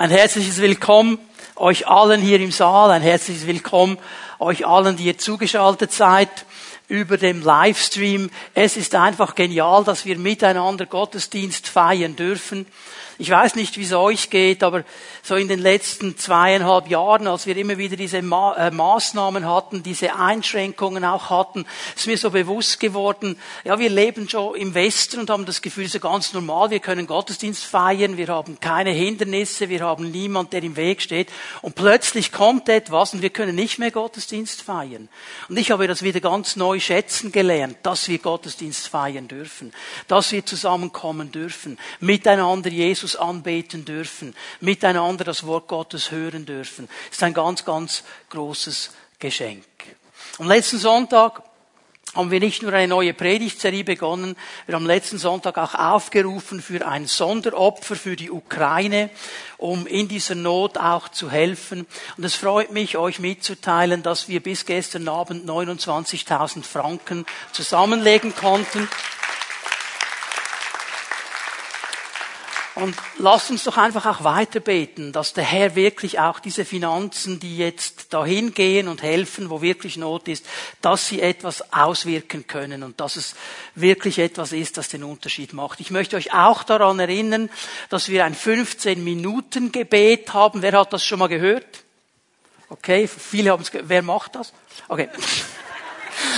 Ein herzliches Willkommen euch allen hier im Saal, ein herzliches Willkommen euch allen, die ihr zugeschaltet seid über dem Livestream. Es ist einfach genial, dass wir miteinander Gottesdienst feiern dürfen. Ich weiß nicht, wie es euch geht, aber so in den letzten zweieinhalb Jahren, als wir immer wieder diese Ma äh, Maßnahmen hatten, diese Einschränkungen auch hatten, ist mir so bewusst geworden, ja, wir leben schon im Westen und haben das Gefühl, ist ganz normal, wir können Gottesdienst feiern, wir haben keine Hindernisse, wir haben niemand, der im Weg steht. Und plötzlich kommt etwas und wir können nicht mehr Gottesdienst feiern. Und ich habe das wieder ganz neu schätzen gelernt, dass wir Gottesdienst feiern dürfen, dass wir zusammenkommen dürfen, miteinander Jesus Jesus anbeten dürfen, miteinander das Wort Gottes hören dürfen. Das ist ein ganz, ganz großes Geschenk. Am letzten Sonntag haben wir nicht nur eine neue Predigtserie begonnen, wir haben letzten Sonntag auch aufgerufen für ein Sonderopfer für die Ukraine, um in dieser Not auch zu helfen. Und es freut mich, euch mitzuteilen, dass wir bis gestern Abend 29.000 Franken zusammenlegen konnten. Und lasst uns doch einfach auch weiter beten, dass der Herr wirklich auch diese Finanzen, die jetzt dahin gehen und helfen, wo wirklich Not ist, dass sie etwas auswirken können und dass es wirklich etwas ist, das den Unterschied macht. Ich möchte euch auch daran erinnern, dass wir ein 15-Minuten-Gebet haben. Wer hat das schon mal gehört? Okay, viele haben es gehört. Wer macht das? Okay.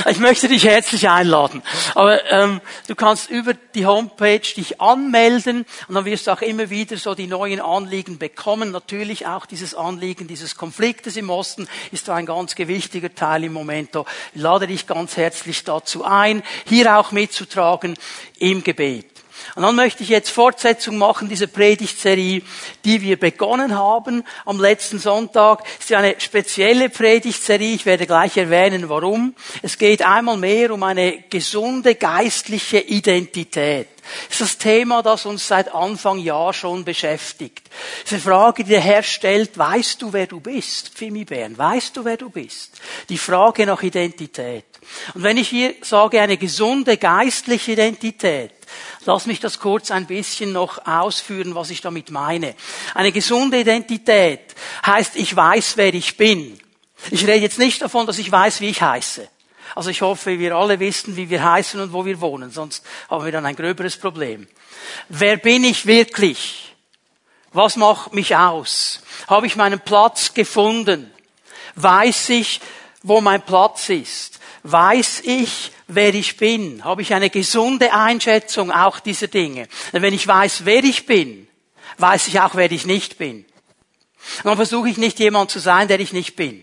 Ich möchte dich herzlich einladen. Aber ähm, du kannst über die Homepage dich anmelden und dann wirst du auch immer wieder so die neuen Anliegen bekommen. Natürlich auch dieses Anliegen dieses Konfliktes im Osten ist da ein ganz gewichtiger Teil im Moment. Ich lade dich ganz herzlich dazu ein, hier auch mitzutragen im Gebet. Und dann möchte ich jetzt Fortsetzung machen dieser Predigtserie, die wir begonnen haben am letzten Sonntag. Es ist eine spezielle Predigtserie. Ich werde gleich erwähnen, warum. Es geht einmal mehr um eine gesunde geistliche Identität. Das ist das Thema, das uns seit Anfang Jahr schon beschäftigt. Diese Frage, die der Herr stellt, weißt du, wer du bist? Pfimi Bern, weißt du, wer du bist? Die Frage nach Identität. Und wenn ich hier sage, eine gesunde geistliche Identität, Lass mich das kurz ein bisschen noch ausführen, was ich damit meine. Eine gesunde Identität heißt, ich weiß, wer ich bin. Ich rede jetzt nicht davon, dass ich weiß, wie ich heiße. Also ich hoffe, wir alle wissen, wie wir heißen und wo wir wohnen, sonst haben wir dann ein gröberes Problem. Wer bin ich wirklich? Was macht mich aus? Habe ich meinen Platz gefunden? Weiß ich, wo mein Platz ist? Weiß ich, wer ich bin? Habe ich eine gesunde Einschätzung auch dieser Dinge? Denn wenn ich weiß, wer ich bin, weiß ich auch, wer ich nicht bin. Und dann versuche ich nicht jemand zu sein, der ich nicht bin.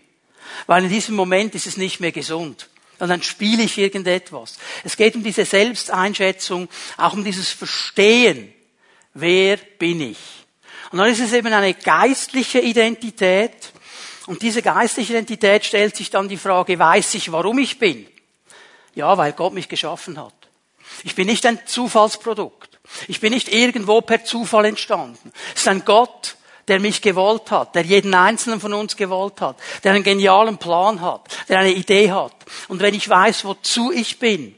Weil in diesem Moment ist es nicht mehr gesund. Und dann spiele ich irgendetwas. Es geht um diese Selbsteinschätzung, auch um dieses Verstehen. Wer bin ich? Und dann ist es eben eine geistliche Identität. Und diese geistliche Identität stellt sich dann die Frage, weiß ich, warum ich bin? Ja, weil Gott mich geschaffen hat. Ich bin nicht ein Zufallsprodukt. Ich bin nicht irgendwo per Zufall entstanden. Es ist ein Gott, der mich gewollt hat, der jeden einzelnen von uns gewollt hat, der einen genialen Plan hat, der eine Idee hat. Und wenn ich weiß, wozu ich bin,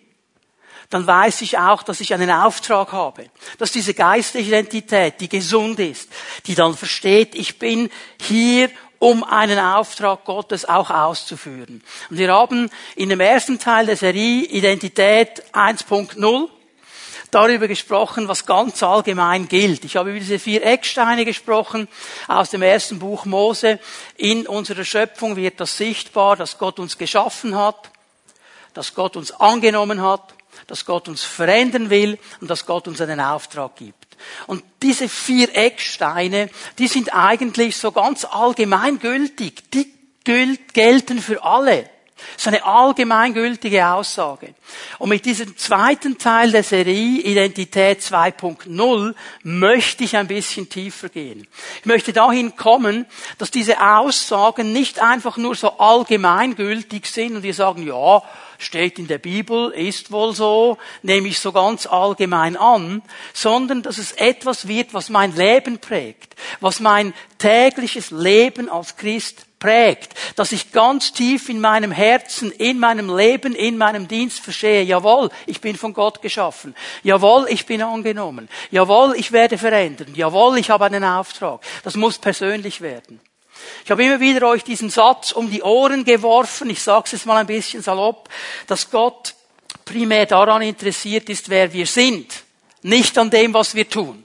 dann weiß ich auch, dass ich einen Auftrag habe. Dass diese geistliche Identität, die gesund ist, die dann versteht, ich bin hier, um einen Auftrag Gottes auch auszuführen. Und wir haben in dem ersten Teil der Serie Identität 1.0 darüber gesprochen, was ganz allgemein gilt. Ich habe über diese vier Ecksteine gesprochen aus dem ersten Buch Mose. In unserer Schöpfung wird das sichtbar, dass Gott uns geschaffen hat, dass Gott uns angenommen hat, dass Gott uns verändern will und dass Gott uns einen Auftrag gibt. Und diese vier Ecksteine, die sind eigentlich so ganz allgemeingültig. Die gelten für alle. Das ist eine allgemeingültige Aussage. Und mit diesem zweiten Teil der Serie Identität 2.0 möchte ich ein bisschen tiefer gehen. Ich möchte dahin kommen, dass diese Aussagen nicht einfach nur so allgemeingültig sind und wir sagen, ja, steht in der Bibel, ist wohl so, nehme ich so ganz allgemein an, sondern dass es etwas wird, was mein Leben prägt, was mein tägliches Leben als Christ prägt, dass ich ganz tief in meinem Herzen, in meinem Leben, in meinem Dienst verstehe, jawohl, ich bin von Gott geschaffen, jawohl, ich bin angenommen, jawohl, ich werde verändern, jawohl, ich habe einen Auftrag. Das muss persönlich werden. Ich habe immer wieder euch diesen Satz um die Ohren geworfen, ich sage es jetzt mal ein bisschen salopp, dass Gott primär daran interessiert ist, wer wir sind, nicht an dem, was wir tun.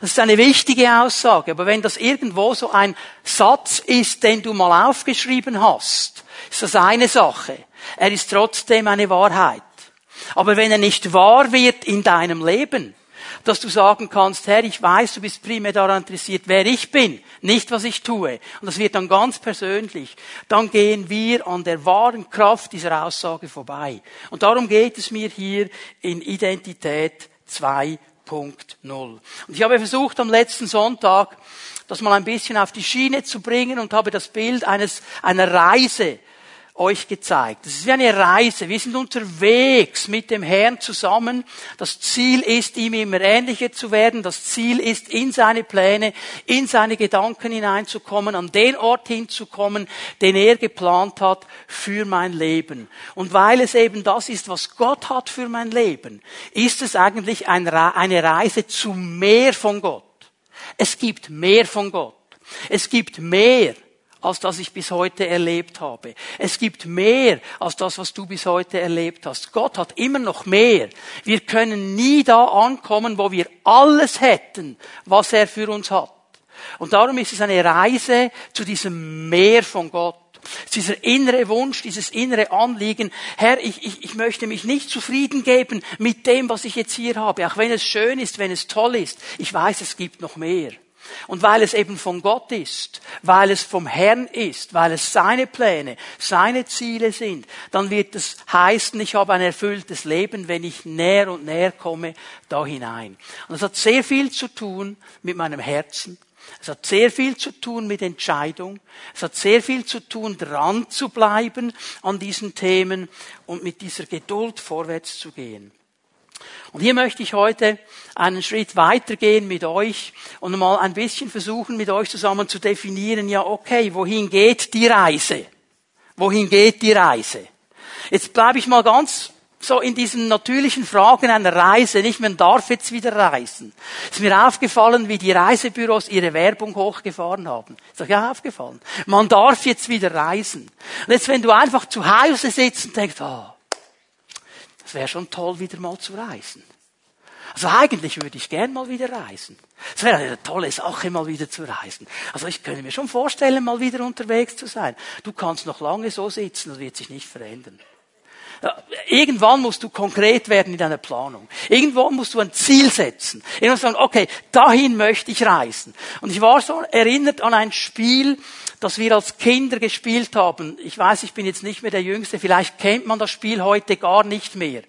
Das ist eine wichtige Aussage, aber wenn das irgendwo so ein Satz ist, den du mal aufgeschrieben hast, ist das eine Sache. Er ist trotzdem eine Wahrheit. Aber wenn er nicht wahr wird in deinem Leben, dass du sagen kannst, Herr, ich weiß, du bist primär daran interessiert, wer ich bin, nicht was ich tue. Und das wird dann ganz persönlich. Dann gehen wir an der wahren Kraft dieser Aussage vorbei. Und darum geht es mir hier in Identität 2 2.0. Und ich habe versucht am letzten Sonntag, das mal ein bisschen auf die Schiene zu bringen und habe das Bild eines, einer Reise euch gezeigt. Das ist wie eine Reise. Wir sind unterwegs mit dem Herrn zusammen. Das Ziel ist, ihm immer ähnlicher zu werden. Das Ziel ist, in seine Pläne, in seine Gedanken hineinzukommen, an den Ort hinzukommen, den er geplant hat für mein Leben. Und weil es eben das ist, was Gott hat für mein Leben, ist es eigentlich eine Reise zu mehr von Gott. Es gibt mehr von Gott. Es gibt mehr als das ich bis heute erlebt habe. Es gibt mehr als das, was du bis heute erlebt hast. Gott hat immer noch mehr. Wir können nie da ankommen, wo wir alles hätten, was er für uns hat. Und darum ist es eine Reise zu diesem Meer von Gott. Dieser innere Wunsch, dieses innere Anliegen, Herr, ich, ich, ich möchte mich nicht zufrieden geben mit dem, was ich jetzt hier habe, auch wenn es schön ist, wenn es toll ist. Ich weiß, es gibt noch mehr. Und weil es eben von Gott ist, weil es vom Herrn ist, weil es seine Pläne, seine Ziele sind, dann wird es heißen, ich habe ein erfülltes Leben, wenn ich näher und näher komme da hinein. Und das hat sehr viel zu tun mit meinem Herzen. Es hat sehr viel zu tun mit Entscheidung. Es hat sehr viel zu tun, dran zu bleiben an diesen Themen und mit dieser Geduld vorwärts zu gehen. Und hier möchte ich heute einen Schritt weitergehen mit euch und mal ein bisschen versuchen, mit euch zusammen zu definieren, ja, okay, wohin geht die Reise? Wohin geht die Reise? Jetzt bleibe ich mal ganz so in diesen natürlichen Fragen einer Reise, nicht man darf jetzt wieder reisen. Ist mir aufgefallen, wie die Reisebüros ihre Werbung hochgefahren haben. Ist euch ja aufgefallen? Man darf jetzt wieder reisen. Und jetzt, wenn du einfach zu Hause sitzt und denkst, oh, es wäre schon toll, wieder mal zu reisen. Also eigentlich würde ich gern mal wieder reisen. Es wäre eine tolle Sache, mal wieder zu reisen. Also ich könnte mir schon vorstellen, mal wieder unterwegs zu sein. Du kannst noch lange so sitzen, das wird sich nicht verändern. Irgendwann musst du konkret werden in deiner Planung. Irgendwann musst du ein Ziel setzen. Irgendwann sagen, okay, dahin möchte ich reisen. Und ich war so erinnert an ein Spiel, das wir als Kinder gespielt haben. Ich weiß, ich bin jetzt nicht mehr der Jüngste, vielleicht kennt man das Spiel heute gar nicht mehr.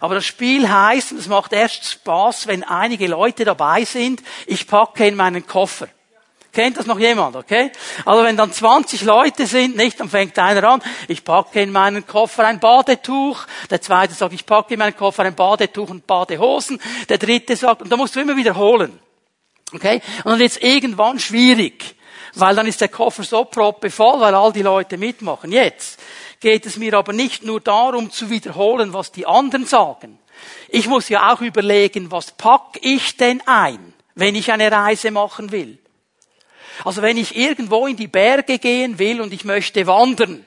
Aber das Spiel heißt, und es macht erst Spaß, wenn einige Leute dabei sind, ich packe in meinen Koffer. Kennt das noch jemand, okay? Also wenn dann 20 Leute sind, nicht, dann fängt einer an, ich packe in meinen Koffer ein Badetuch, der zweite sagt, ich packe in meinen Koffer ein Badetuch und Badehosen, der dritte sagt, und da musst du immer wiederholen. Okay? Und dann wird es irgendwann schwierig weil dann ist der Koffer so proppevoll, weil all die Leute mitmachen. Jetzt geht es mir aber nicht nur darum zu wiederholen, was die anderen sagen. Ich muss ja auch überlegen, was pack ich denn ein, wenn ich eine Reise machen will. Also wenn ich irgendwo in die Berge gehen will und ich möchte wandern,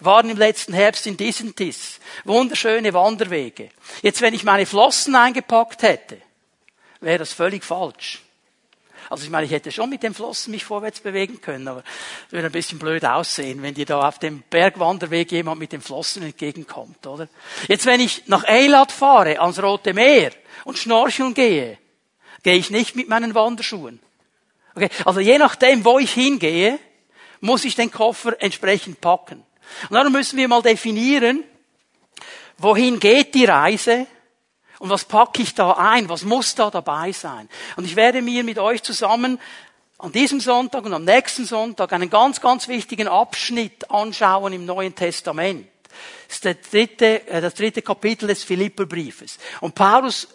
waren im letzten Herbst in Disentis. Wunderschöne Wanderwege. Jetzt, wenn ich meine Flossen eingepackt hätte, wäre das völlig falsch. Also ich meine, ich hätte schon mit den Flossen mich vorwärts bewegen können, aber es würde ein bisschen blöd aussehen, wenn dir da auf dem Bergwanderweg jemand mit den Flossen entgegenkommt, oder? Jetzt, wenn ich nach Eilat fahre, ans Rote Meer und schnorcheln gehe, gehe ich nicht mit meinen Wanderschuhen. Okay? Also je nachdem, wo ich hingehe, muss ich den Koffer entsprechend packen. Und darum müssen wir mal definieren, wohin geht die Reise und was packe ich da ein? Was muss da dabei sein? Und ich werde mir mit euch zusammen an diesem Sonntag und am nächsten Sonntag einen ganz, ganz wichtigen Abschnitt anschauen im Neuen Testament. Das ist der dritte, äh, das dritte Kapitel des Philipperbriefes. Und Paulus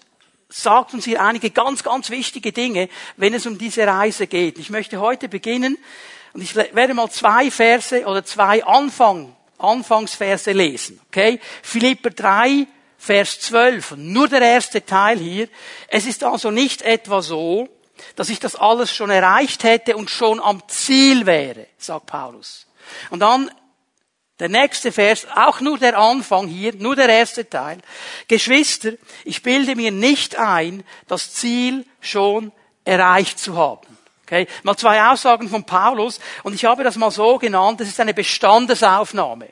sagt uns hier einige ganz, ganz wichtige Dinge, wenn es um diese Reise geht. Ich möchte heute beginnen Und ich werde mal zwei Verse oder zwei Anfang, Anfangsverse lesen. Okay? Philipper 3, Vers 12. Nur der erste Teil hier. Es ist also nicht etwa so, dass ich das alles schon erreicht hätte und schon am Ziel wäre, sagt Paulus. Und dann der nächste Vers, auch nur der Anfang hier, nur der erste Teil. Geschwister, ich bilde mir nicht ein, das Ziel schon erreicht zu haben. Okay? Mal zwei Aussagen von Paulus und ich habe das mal so genannt, das ist eine Bestandesaufnahme.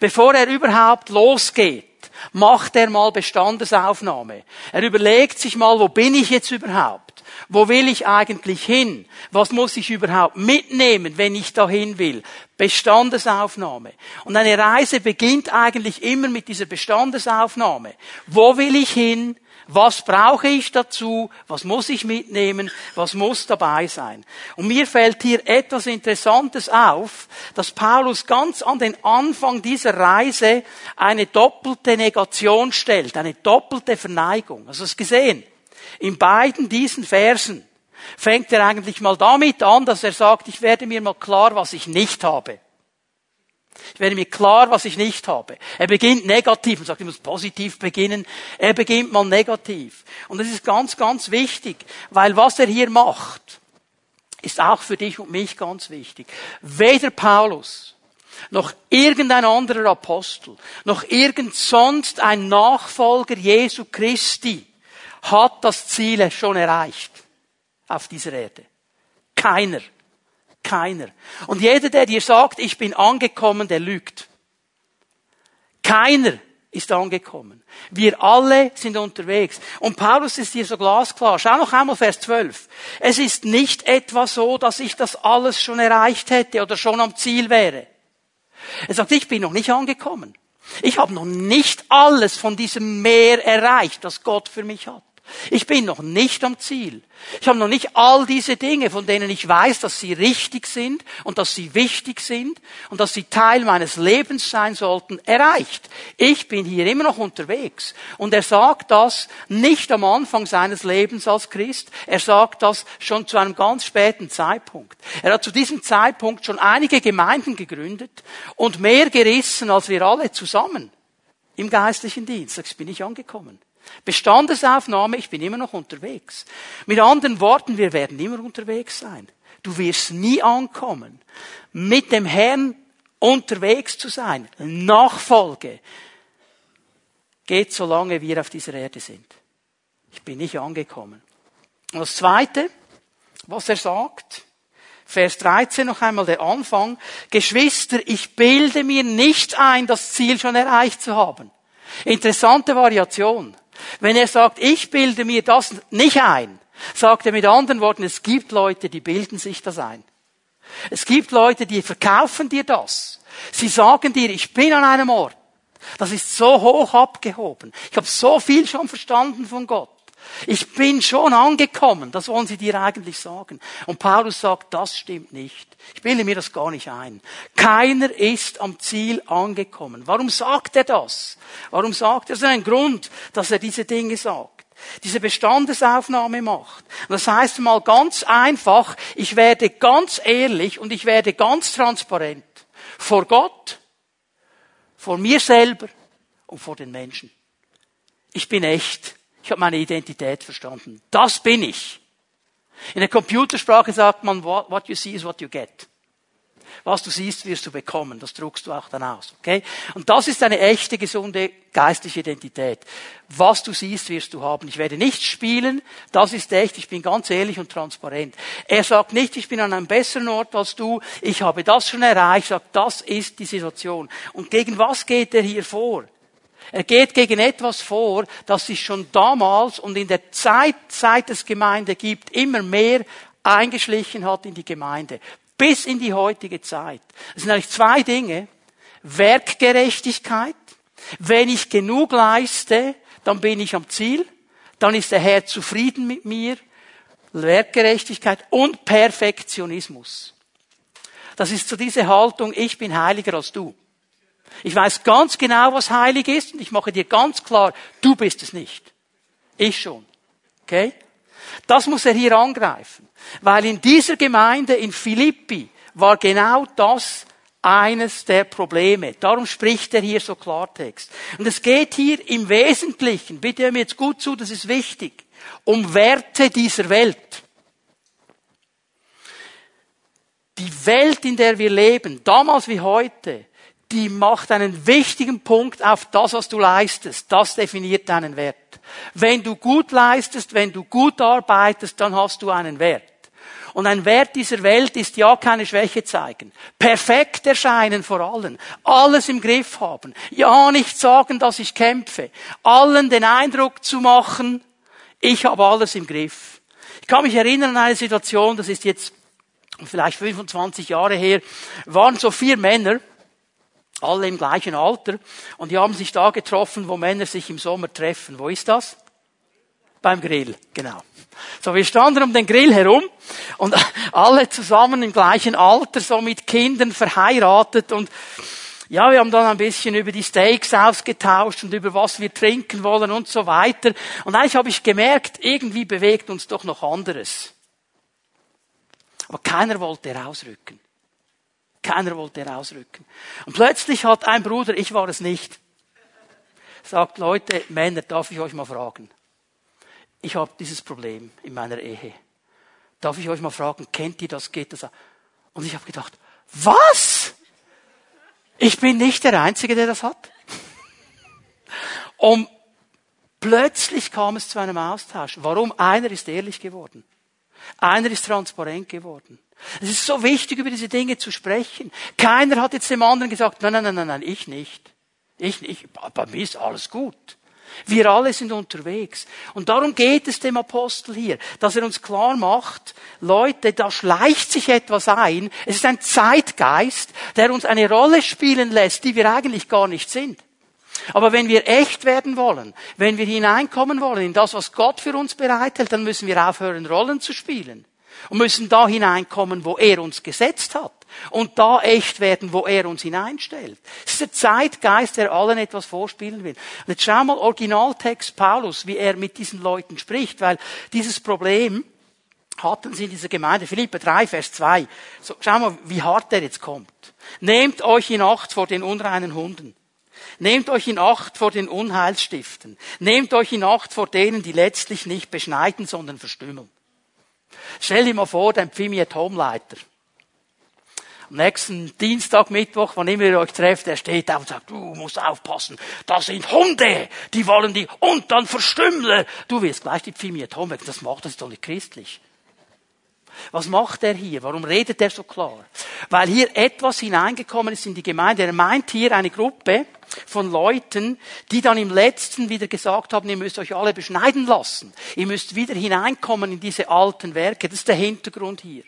Bevor er überhaupt losgeht, macht er mal Bestandesaufnahme. Er überlegt sich mal, wo bin ich jetzt überhaupt? Wo will ich eigentlich hin? Was muss ich überhaupt mitnehmen, wenn ich dahin will? Bestandesaufnahme. Und eine Reise beginnt eigentlich immer mit dieser Bestandesaufnahme. Wo will ich hin? Was brauche ich dazu? Was muss ich mitnehmen? Was muss dabei sein? Und mir fällt hier etwas Interessantes auf, dass Paulus ganz an den Anfang dieser Reise eine doppelte Negation stellt, eine doppelte Verneigung. Hast du es gesehen? In beiden diesen Versen fängt er eigentlich mal damit an, dass er sagt, ich werde mir mal klar, was ich nicht habe. Ich werde mir klar, was ich nicht habe. Er beginnt negativ und sagt, ich muss positiv beginnen. Er beginnt mal negativ. Und das ist ganz, ganz wichtig, weil was er hier macht, ist auch für dich und mich ganz wichtig. Weder Paulus, noch irgendein anderer Apostel, noch irgend sonst ein Nachfolger Jesu Christi hat das Ziel schon erreicht auf dieser Erde. Keiner. Keiner. Und jeder, der dir sagt, ich bin angekommen, der lügt. Keiner ist angekommen. Wir alle sind unterwegs. Und Paulus ist hier so glasklar. Schau noch einmal Vers 12. Es ist nicht etwa so, dass ich das alles schon erreicht hätte oder schon am Ziel wäre. Er sagt, ich bin noch nicht angekommen. Ich habe noch nicht alles von diesem Meer erreicht, das Gott für mich hat. Ich bin noch nicht am Ziel. Ich habe noch nicht all diese Dinge, von denen ich weiß, dass sie richtig sind und dass sie wichtig sind und dass sie Teil meines Lebens sein sollten, erreicht. Ich bin hier immer noch unterwegs. Und er sagt das nicht am Anfang seines Lebens als Christ. Er sagt das schon zu einem ganz späten Zeitpunkt. Er hat zu diesem Zeitpunkt schon einige Gemeinden gegründet und mehr gerissen als wir alle zusammen im geistlichen Dienst. Jetzt bin ich angekommen. Bestandesaufnahme, ich bin immer noch unterwegs. Mit anderen Worten, wir werden immer unterwegs sein. Du wirst nie ankommen. Mit dem Herrn unterwegs zu sein, Nachfolge, geht solange wir auf dieser Erde sind. Ich bin nicht angekommen. Und das Zweite, was er sagt, Vers 13 noch einmal der Anfang. Geschwister, ich bilde mir nicht ein, das Ziel schon erreicht zu haben. Interessante Variation. Wenn er sagt, ich bilde mir das nicht ein, sagt er mit anderen Worten, es gibt Leute, die bilden sich das ein. Es gibt Leute, die verkaufen dir das. Sie sagen dir, ich bin an einem Ort. Das ist so hoch abgehoben. Ich habe so viel schon verstanden von Gott. Ich bin schon angekommen, das wollen sie dir eigentlich sagen. Und Paulus sagt, das stimmt nicht. Ich bilde mir das gar nicht ein. Keiner ist am Ziel angekommen. Warum sagt er das? Warum sagt er? Das ist ein Grund, dass er diese Dinge sagt diese Bestandesaufnahme macht. Und das heißt mal ganz einfach, ich werde ganz ehrlich und ich werde ganz transparent vor Gott, vor mir selber und vor den Menschen. Ich bin echt. Ich habe meine Identität verstanden. Das bin ich. In der Computersprache sagt man, what you see is what you get. Was du siehst, wirst du bekommen. Das druckst du auch dann aus. Okay? Und das ist eine echte, gesunde geistliche Identität. Was du siehst, wirst du haben. Ich werde nicht spielen. Das ist echt. Ich bin ganz ehrlich und transparent. Er sagt nicht, ich bin an einem besseren Ort als du. Ich habe das schon erreicht. Er sagt, das ist die Situation. Und gegen was geht er hier vor? Er geht gegen etwas vor, das sich schon damals und in der Zeit, seit es Gemeinde gibt, immer mehr eingeschlichen hat in die Gemeinde. Bis in die heutige Zeit. Es sind eigentlich zwei Dinge. Werkgerechtigkeit. Wenn ich genug leiste, dann bin ich am Ziel. Dann ist der Herr zufrieden mit mir. Werkgerechtigkeit und Perfektionismus. Das ist so diese Haltung, ich bin heiliger als du. Ich weiß ganz genau, was heilig ist und ich mache dir ganz klar, du bist es nicht. Ich schon. Okay? Das muss er hier angreifen. Weil in dieser Gemeinde in Philippi war genau das eines der Probleme. Darum spricht er hier so Klartext. Und es geht hier im Wesentlichen, bitte hör mir jetzt gut zu, das ist wichtig, um Werte dieser Welt. Die Welt, in der wir leben, damals wie heute, die macht einen wichtigen Punkt auf das, was du leistest. Das definiert deinen Wert. Wenn du gut leistest, wenn du gut arbeitest, dann hast du einen Wert. Und ein Wert dieser Welt ist ja keine Schwäche zeigen. Perfekt erscheinen vor allen. Alles im Griff haben. Ja nicht sagen, dass ich kämpfe. Allen den Eindruck zu machen, ich habe alles im Griff. Ich kann mich erinnern an eine Situation, das ist jetzt vielleicht 25 Jahre her, waren so vier Männer, alle im gleichen Alter, und die haben sich da getroffen, wo Männer sich im Sommer treffen. Wo ist das? Beim Grill, genau. So, wir standen um den Grill herum und alle zusammen im gleichen Alter, so mit Kindern verheiratet und ja, wir haben dann ein bisschen über die Steaks ausgetauscht und über was wir trinken wollen und so weiter. Und eigentlich habe ich gemerkt, irgendwie bewegt uns doch noch anderes. Aber keiner wollte rausrücken. Keiner wollte rausrücken. Und plötzlich hat ein Bruder, ich war es nicht, sagt, Leute, Männer, darf ich euch mal fragen? Ich habe dieses Problem in meiner Ehe. Darf ich euch mal fragen, kennt ihr das, geht das? Und ich habe gedacht, was? Ich bin nicht der Einzige, der das hat. Und plötzlich kam es zu einem Austausch. Warum? Einer ist ehrlich geworden. Einer ist transparent geworden. Es ist so wichtig, über diese Dinge zu sprechen. Keiner hat jetzt dem anderen gesagt, nein, nein, nein, nein, nein ich nicht. Ich nicht. Bei mir ist alles gut. Wir alle sind unterwegs. Und darum geht es dem Apostel hier, dass er uns klar macht, Leute, da schleicht sich etwas ein. Es ist ein Zeitgeist, der uns eine Rolle spielen lässt, die wir eigentlich gar nicht sind. Aber wenn wir echt werden wollen, wenn wir hineinkommen wollen in das, was Gott für uns bereithält, dann müssen wir aufhören, Rollen zu spielen. Und müssen da hineinkommen, wo er uns gesetzt hat. Und da echt werden, wo er uns hineinstellt. Es ist der Zeitgeist, der allen etwas vorspielen will. Und jetzt schau mal Originaltext Paulus, wie er mit diesen Leuten spricht, weil dieses Problem hatten sie in dieser Gemeinde. Philippe 3, Vers 2. So, schau mal, wie hart er jetzt kommt. Nehmt euch in Acht vor den unreinen Hunden. Nehmt euch in Acht vor den Unheilstiften. Nehmt euch in Acht vor denen, die letztlich nicht beschneiden, sondern verstümmeln. Stell dir mal vor, dein Pfimi Homeleiter. Am nächsten Dienstag, Mittwoch, wann immer ihr euch trefft, er steht auf und sagt, du musst aufpassen, das sind Hunde, die wollen die, und dann Verstümmler. Du wirst gleich die Pfimi Home, das macht das doch nicht christlich. Was macht er hier? Warum redet er so klar? Weil hier etwas hineingekommen ist in die Gemeinde. Er meint hier eine Gruppe von Leuten, die dann im letzten wieder gesagt haben, ihr müsst euch alle beschneiden lassen. Ihr müsst wieder hineinkommen in diese alten Werke. Das ist der Hintergrund hier.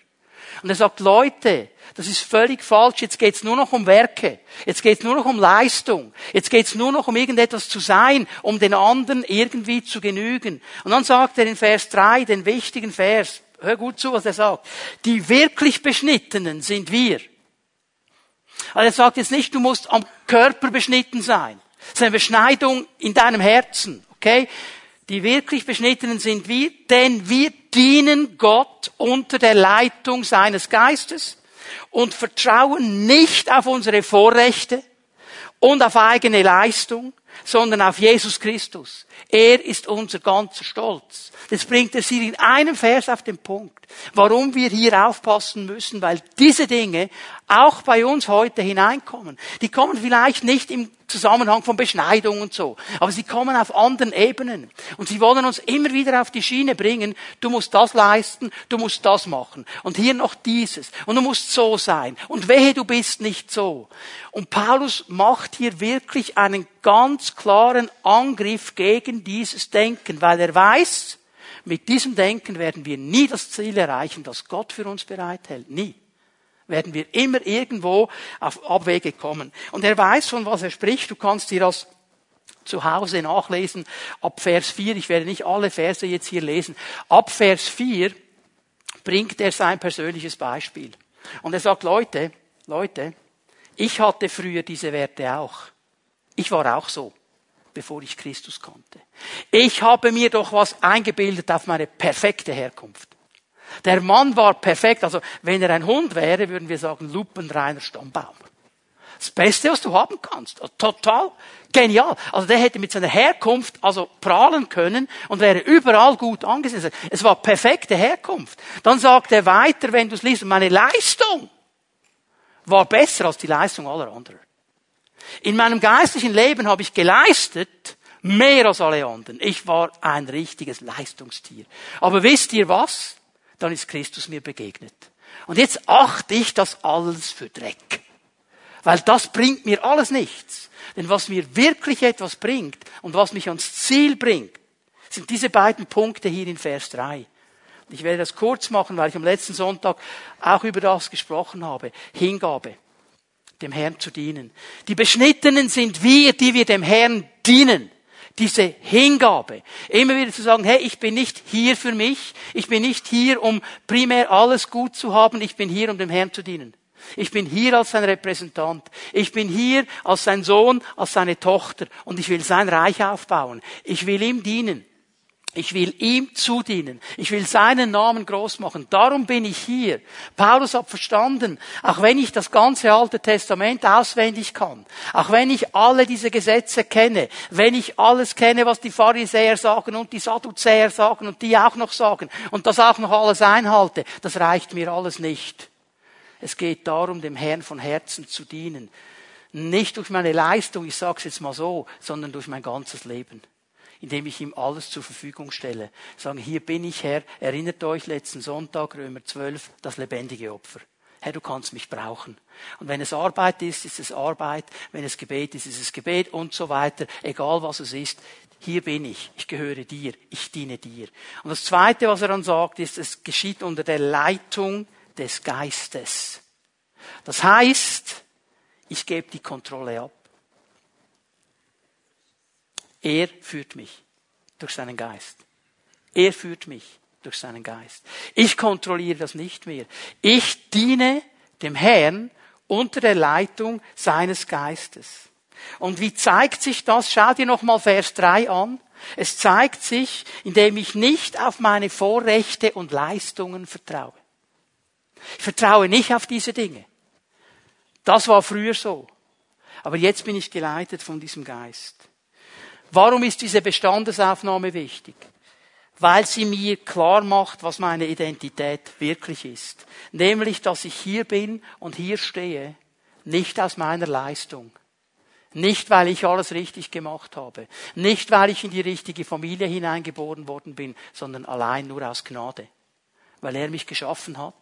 Und er sagt, Leute, das ist völlig falsch. Jetzt geht's nur noch um Werke. Jetzt geht's nur noch um Leistung. Jetzt geht's nur noch um irgendetwas zu sein, um den anderen irgendwie zu genügen. Und dann sagt er in Vers 3, den wichtigen Vers, Hör gut zu, was er sagt. Die wirklich Beschnittenen sind wir. Also er sagt jetzt nicht, du musst am Körper beschnitten sein. Das ist eine Beschneidung in deinem Herzen. Okay? Die wirklich Beschnittenen sind wir, denn wir dienen Gott unter der Leitung seines Geistes und vertrauen nicht auf unsere Vorrechte und auf eigene Leistung, sondern auf Jesus Christus. Er ist unser ganzer Stolz. Das bringt er sie in einem Vers auf den Punkt. Warum wir hier aufpassen müssen, weil diese Dinge auch bei uns heute hineinkommen. Die kommen vielleicht nicht im Zusammenhang von Beschneidung und so, aber sie kommen auf anderen Ebenen. Und sie wollen uns immer wieder auf die Schiene bringen, du musst das leisten, du musst das machen. Und hier noch dieses. Und du musst so sein. Und wehe, du bist nicht so. Und Paulus macht hier wirklich einen ganz klaren Angriff gegen dieses Denken, weil er weiß, mit diesem Denken werden wir nie das Ziel erreichen, das Gott für uns bereithält. Nie. Werden wir immer irgendwo auf Abwege kommen. Und er weiß, von was er spricht. Du kannst dir das zu Hause nachlesen. Ab Vers 4, ich werde nicht alle Verse jetzt hier lesen. Ab Vers 4 bringt er sein persönliches Beispiel. Und er sagt, Leute, Leute, ich hatte früher diese Werte auch. Ich war auch so bevor ich Christus kannte. Ich habe mir doch was eingebildet auf meine perfekte Herkunft. Der Mann war perfekt. Also, wenn er ein Hund wäre, würden wir sagen, lupenreiner Stammbaum. Das Beste, was du haben kannst. Also, total genial. Also der hätte mit seiner Herkunft also prahlen können und wäre überall gut angesehen. Es war perfekte Herkunft. Dann sagt er weiter, wenn du es liest, meine Leistung war besser als die Leistung aller anderen. In meinem geistlichen Leben habe ich geleistet mehr als alle anderen. Ich war ein richtiges Leistungstier. Aber wisst ihr was? Dann ist Christus mir begegnet. Und jetzt achte ich das alles für Dreck. Weil das bringt mir alles nichts. Denn was mir wirklich etwas bringt und was mich ans Ziel bringt, sind diese beiden Punkte hier in Vers 3. Ich werde das kurz machen, weil ich am letzten Sonntag auch über das gesprochen habe. Hingabe, dem Herrn zu dienen. Die Beschnittenen sind wir, die wir dem Herrn dienen. Diese Hingabe. Immer wieder zu sagen, hey, ich bin nicht hier für mich. Ich bin nicht hier, um primär alles gut zu haben. Ich bin hier, um dem Herrn zu dienen. Ich bin hier als sein Repräsentant. Ich bin hier als sein Sohn, als seine Tochter. Und ich will sein Reich aufbauen. Ich will ihm dienen. Ich will ihm zudienen. Ich will seinen Namen groß machen. Darum bin ich hier. Paulus hat verstanden, auch wenn ich das ganze Alte Testament auswendig kann, auch wenn ich alle diese Gesetze kenne, wenn ich alles kenne, was die Pharisäer sagen und die Sadduzäer sagen und die auch noch sagen und das auch noch alles einhalte, das reicht mir alles nicht. Es geht darum, dem Herrn von Herzen zu dienen. Nicht durch meine Leistung, ich sage es jetzt mal so, sondern durch mein ganzes Leben indem ich ihm alles zur Verfügung stelle. Sagen, hier bin ich Herr, erinnert euch letzten Sonntag, Römer 12, das lebendige Opfer. Herr, du kannst mich brauchen. Und wenn es Arbeit ist, ist es Arbeit. Wenn es Gebet ist, ist es Gebet und so weiter. Egal was es ist. Hier bin ich. Ich gehöre dir. Ich diene dir. Und das zweite, was er dann sagt, ist, es geschieht unter der Leitung des Geistes. Das heißt, ich gebe die Kontrolle ab. Er führt mich durch seinen Geist. Er führt mich durch seinen Geist. Ich kontrolliere das nicht mehr. Ich diene dem Herrn unter der Leitung seines Geistes. Und wie zeigt sich das? Schau dir nochmal Vers 3 an. Es zeigt sich, indem ich nicht auf meine Vorrechte und Leistungen vertraue. Ich vertraue nicht auf diese Dinge. Das war früher so. Aber jetzt bin ich geleitet von diesem Geist. Warum ist diese Bestandesaufnahme wichtig? Weil sie mir klar macht, was meine Identität wirklich ist. Nämlich, dass ich hier bin und hier stehe, nicht aus meiner Leistung. Nicht, weil ich alles richtig gemacht habe. Nicht, weil ich in die richtige Familie hineingeboren worden bin, sondern allein nur aus Gnade weil er mich geschaffen hat,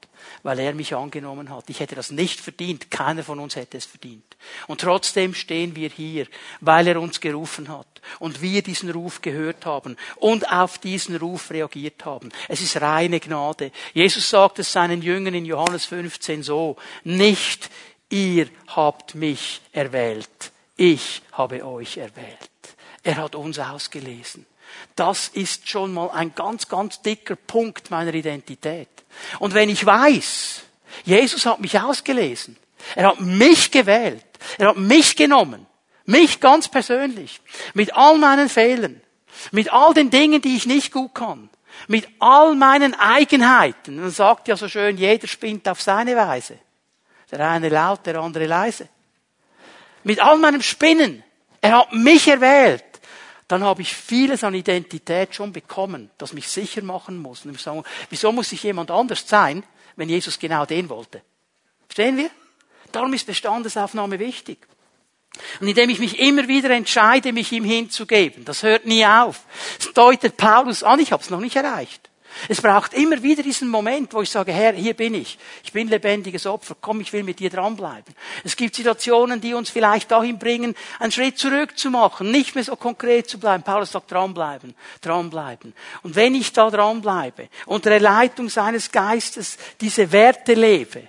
weil er mich angenommen hat. Ich hätte das nicht verdient, keiner von uns hätte es verdient. Und trotzdem stehen wir hier, weil er uns gerufen hat und wir diesen Ruf gehört haben und auf diesen Ruf reagiert haben. Es ist reine Gnade. Jesus sagt es seinen Jüngern in Johannes 15 so, nicht ihr habt mich erwählt, ich habe euch erwählt. Er hat uns ausgelesen. Das ist schon mal ein ganz, ganz dicker Punkt meiner Identität. Und wenn ich weiß, Jesus hat mich ausgelesen, er hat mich gewählt, er hat mich genommen, mich ganz persönlich, mit all meinen Fehlern, mit all den Dingen, die ich nicht gut kann, mit all meinen Eigenheiten. Man sagt ja so schön, jeder spinnt auf seine Weise. Der eine laut, der andere leise. Mit all meinem Spinnen. Er hat mich erwählt dann habe ich vieles an Identität schon bekommen, das mich sicher machen muss. Und ich sage, wieso muss ich jemand anders sein, wenn Jesus genau den wollte? Verstehen wir? Darum ist Bestandesaufnahme wichtig. Und indem ich mich immer wieder entscheide, mich ihm hinzugeben, das hört nie auf. Das deutet Paulus an, ich habe es noch nicht erreicht. Es braucht immer wieder diesen Moment, wo ich sage, Herr, hier bin ich. Ich bin lebendiges Opfer. Komm, ich will mit dir dranbleiben. Es gibt Situationen, die uns vielleicht dahin bringen, einen Schritt zurück zu machen, nicht mehr so konkret zu bleiben. Paulus sagt, dranbleiben, dranbleiben. Und wenn ich da dranbleibe, unter der Leitung seines Geistes diese Werte lebe,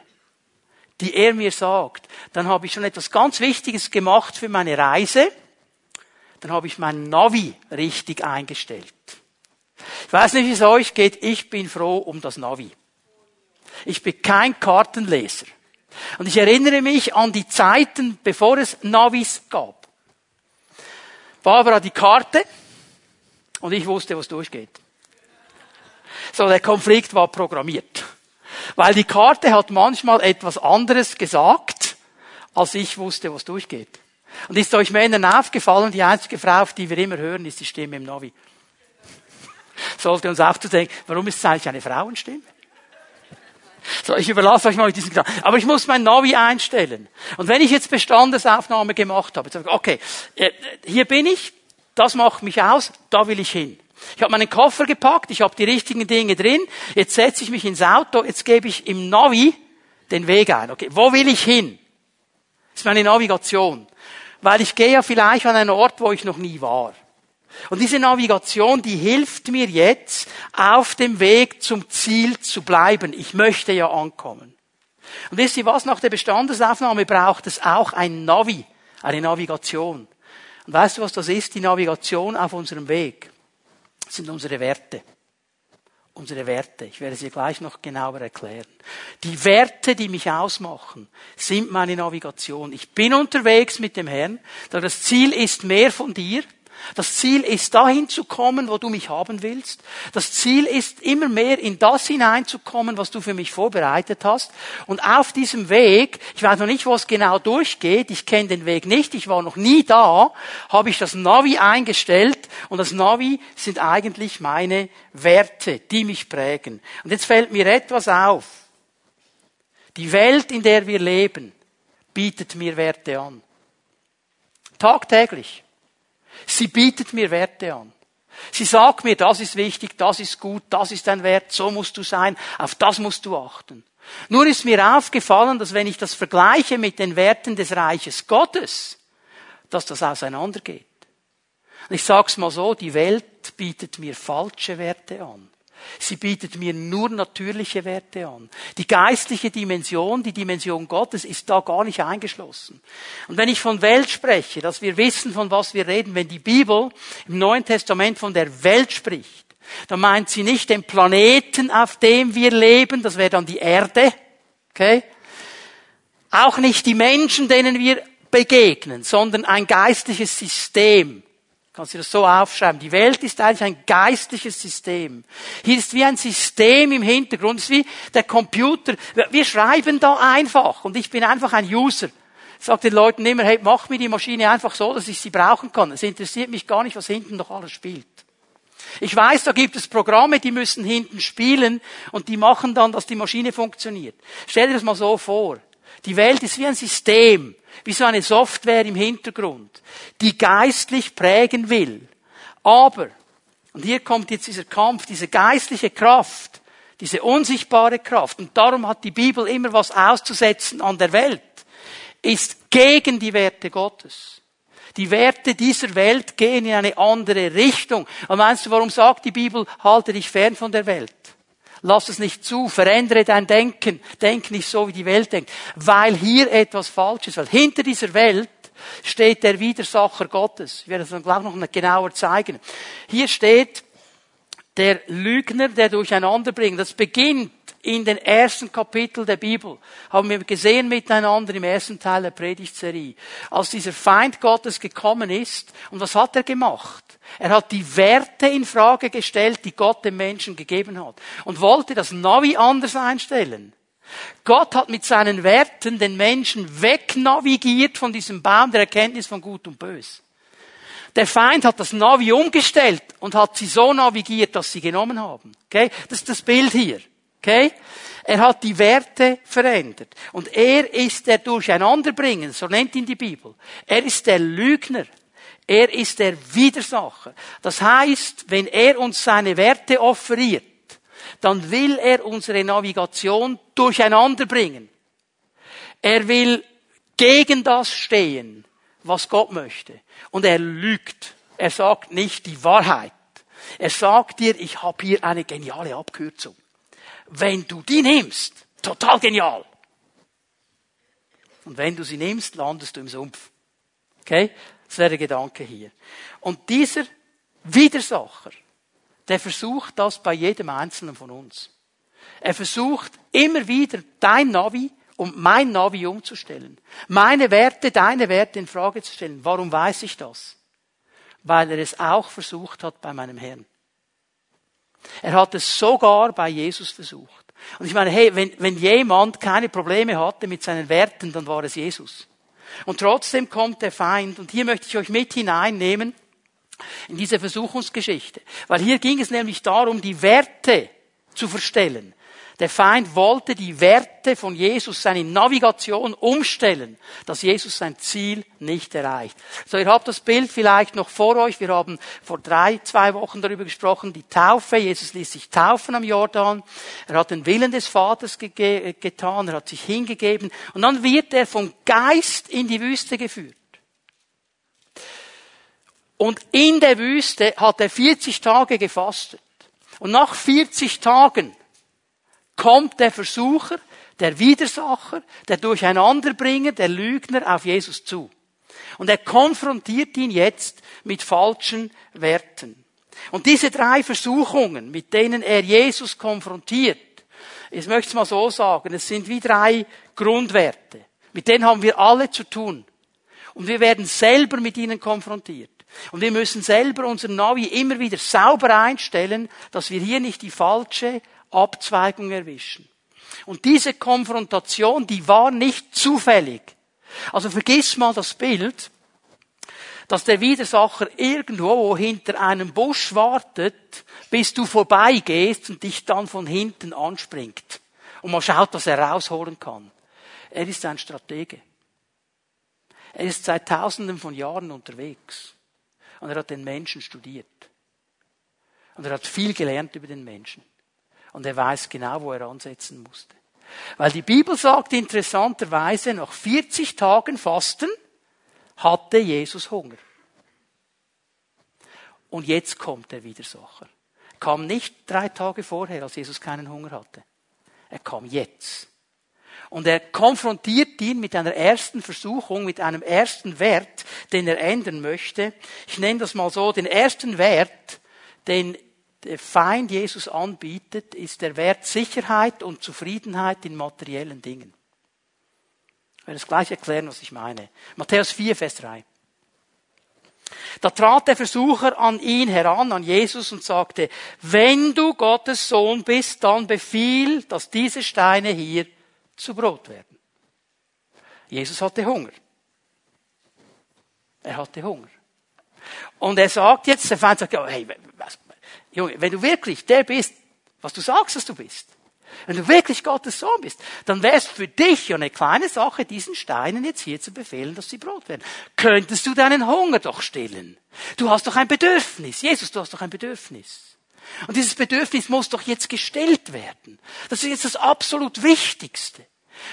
die er mir sagt, dann habe ich schon etwas ganz Wichtiges gemacht für meine Reise. Dann habe ich mein Navi richtig eingestellt. Ich weiß nicht, wie es euch geht. Ich bin froh um das Navi. Ich bin kein Kartenleser. Und ich erinnere mich an die Zeiten, bevor es Navis gab. Barbara die Karte und ich wusste, was durchgeht. So, der Konflikt war programmiert. Weil die Karte hat manchmal etwas anderes gesagt, als ich wusste, was durchgeht. Und ist euch Männern aufgefallen, die einzige Frau, auf die wir immer hören, ist die Stimme im Navi. Sollte uns auch zu denken, warum ist es eigentlich eine Frauenstimme? So, ich überlasse euch mal diesen Gedanken. Aber ich muss mein Navi einstellen. Und wenn ich jetzt Bestandesaufnahme gemacht habe, sage ich, okay, äh, hier bin ich, das macht mich aus, da will ich hin. Ich habe meinen Koffer gepackt, ich habe die richtigen Dinge drin, jetzt setze ich mich ins Auto, jetzt gebe ich im Navi den Weg ein. Okay, wo will ich hin? Das ist meine Navigation. Weil ich gehe ja vielleicht an einen Ort, wo ich noch nie war. Und diese Navigation, die hilft mir jetzt, auf dem Weg zum Ziel zu bleiben. Ich möchte ja ankommen. Und wisst ihr was? Nach der Bestandesaufnahme braucht es auch ein Navi, eine Navigation. Und weißt du, was das ist? Die Navigation auf unserem Weg. Das sind unsere Werte. Unsere Werte. Ich werde sie gleich noch genauer erklären. Die Werte, die mich ausmachen, sind meine Navigation. Ich bin unterwegs mit dem Herrn. Das Ziel ist mehr von dir. Das Ziel ist dahin zu kommen, wo du mich haben willst. Das Ziel ist immer mehr in das hineinzukommen, was du für mich vorbereitet hast. Und auf diesem Weg, ich weiß noch nicht, wo es genau durchgeht, ich kenne den Weg nicht, ich war noch nie da, habe ich das Navi eingestellt und das Navi sind eigentlich meine Werte, die mich prägen. Und jetzt fällt mir etwas auf. Die Welt, in der wir leben, bietet mir Werte an. Tagtäglich. Sie bietet mir Werte an. Sie sagt mir, das ist wichtig, das ist gut, das ist ein Wert, so musst du sein, auf das musst du achten. Nur ist mir aufgefallen, dass wenn ich das vergleiche mit den Werten des Reiches Gottes, dass das auseinandergeht. Ich sag's mal so, die Welt bietet mir falsche Werte an. Sie bietet mir nur natürliche Werte an. Die geistliche Dimension, die Dimension Gottes ist da gar nicht eingeschlossen. Und wenn ich von Welt spreche, dass wir wissen, von was wir reden, wenn die Bibel im Neuen Testament von der Welt spricht, dann meint sie nicht den Planeten, auf dem wir leben, das wäre dann die Erde, okay? Auch nicht die Menschen, denen wir begegnen, sondern ein geistliches System. Kannst du das so aufschreiben? Die Welt ist eigentlich ein geistliches System. Hier ist wie ein System im Hintergrund. Es ist wie der Computer. Wir schreiben da einfach und ich bin einfach ein User. Ich sage den Leuten immer, hey, mach mir die Maschine einfach so, dass ich sie brauchen kann. Es interessiert mich gar nicht, was hinten noch alles spielt. Ich weiß, da gibt es Programme, die müssen hinten spielen und die machen dann, dass die Maschine funktioniert. Stell dir das mal so vor. Die Welt ist wie ein System wie so eine Software im Hintergrund, die geistlich prägen will. Aber, und hier kommt jetzt dieser Kampf, diese geistliche Kraft, diese unsichtbare Kraft, und darum hat die Bibel immer was auszusetzen an der Welt, ist gegen die Werte Gottes. Die Werte dieser Welt gehen in eine andere Richtung. Und meinst du, warum sagt die Bibel, halte dich fern von der Welt? Lass es nicht zu. Verändere dein Denken. Denk nicht so, wie die Welt denkt. Weil hier etwas falsch ist. Weil hinter dieser Welt steht der Widersacher Gottes. Ich werde es dann gleich noch genauer zeigen. Hier steht der Lügner, der durcheinander bringt. Das beginnt in den ersten Kapitel der Bibel. Haben wir gesehen miteinander im ersten Teil der Predigtserie. Als dieser Feind Gottes gekommen ist. Und was hat er gemacht? Er hat die Werte in Frage gestellt, die Gott dem Menschen gegeben hat. Und wollte das Navi anders einstellen. Gott hat mit seinen Werten den Menschen wegnavigiert von diesem Baum der Erkenntnis von Gut und Bös. Der Feind hat das Navi umgestellt und hat sie so navigiert, dass sie genommen haben. Okay? Das ist das Bild hier. Okay? Er hat die Werte verändert. Und er ist der Durcheinanderbringer, so nennt ihn die Bibel. Er ist der Lügner. Er ist der Widersacher. Das heißt, wenn er uns seine Werte offeriert, dann will er unsere Navigation durcheinander bringen. Er will gegen das stehen, was Gott möchte. Und er lügt. Er sagt nicht die Wahrheit. Er sagt dir, ich habe hier eine geniale Abkürzung. Wenn du die nimmst, total genial. Und wenn du sie nimmst, landest du im Sumpf. Okay? Das wäre der Gedanke hier. Und dieser Widersacher, der versucht das bei jedem Einzelnen von uns. Er versucht immer wieder dein Navi und mein Navi umzustellen. Meine Werte, deine Werte in Frage zu stellen. Warum weiß ich das? Weil er es auch versucht hat bei meinem Herrn. Er hat es sogar bei Jesus versucht. Und ich meine, hey, wenn, wenn jemand keine Probleme hatte mit seinen Werten, dann war es Jesus. Und trotzdem kommt der Feind. Und hier möchte ich euch mit hineinnehmen in diese Versuchungsgeschichte. Weil hier ging es nämlich darum, die Werte zu verstellen. Der Feind wollte die Werte von Jesus, seine Navigation umstellen, dass Jesus sein Ziel nicht erreicht. So, ihr habt das Bild vielleicht noch vor euch. Wir haben vor drei, zwei Wochen darüber gesprochen, die Taufe. Jesus ließ sich taufen am Jordan. Er hat den Willen des Vaters getan. Er hat sich hingegeben. Und dann wird er vom Geist in die Wüste geführt. Und in der Wüste hat er 40 Tage gefastet. Und nach 40 Tagen kommt der Versucher, der Widersacher, der Durcheinanderbringer, der Lügner auf Jesus zu. Und er konfrontiert ihn jetzt mit falschen Werten. Und diese drei Versuchungen, mit denen er Jesus konfrontiert, ich möchte es mal so sagen, es sind wie drei Grundwerte. Mit denen haben wir alle zu tun. Und wir werden selber mit ihnen konfrontiert. Und wir müssen selber unser Navi immer wieder sauber einstellen, dass wir hier nicht die falsche Abzweigung erwischen. Und diese Konfrontation, die war nicht zufällig. Also vergiss mal das Bild, dass der Widersacher irgendwo hinter einem Busch wartet, bis du vorbeigehst und dich dann von hinten anspringt. Und man schaut, was er rausholen kann. Er ist ein Stratege. Er ist seit tausenden von Jahren unterwegs. Und er hat den Menschen studiert. Und er hat viel gelernt über den Menschen. Und er weiß genau, wo er ansetzen musste. Weil die Bibel sagt interessanterweise, nach 40 Tagen Fasten hatte Jesus Hunger. Und jetzt kommt der Widersacher. Er kam nicht drei Tage vorher, als Jesus keinen Hunger hatte. Er kam jetzt. Und er konfrontiert ihn mit einer ersten Versuchung, mit einem ersten Wert, den er ändern möchte. Ich nenne das mal so, den ersten Wert, den der Feind Jesus anbietet, ist der Wert Sicherheit und Zufriedenheit in materiellen Dingen. Ich werde es gleich erklären, was ich meine. Matthäus 4, Vers 3. Da trat der Versucher an ihn heran, an Jesus, und sagte, wenn du Gottes Sohn bist, dann befiehl, dass diese Steine hier zu Brot werden. Jesus hatte Hunger. Er hatte Hunger. Und er sagt jetzt, der Feind sagt, hey, Junge, wenn du wirklich der bist, was du sagst, dass du bist, wenn du wirklich Gottes Sohn bist, dann wäre es für dich ja eine kleine Sache, diesen Steinen jetzt hier zu befehlen, dass sie Brot werden. Könntest du deinen Hunger doch stillen? Du hast doch ein Bedürfnis. Jesus, du hast doch ein Bedürfnis. Und dieses Bedürfnis muss doch jetzt gestellt werden. Das ist jetzt das absolut Wichtigste.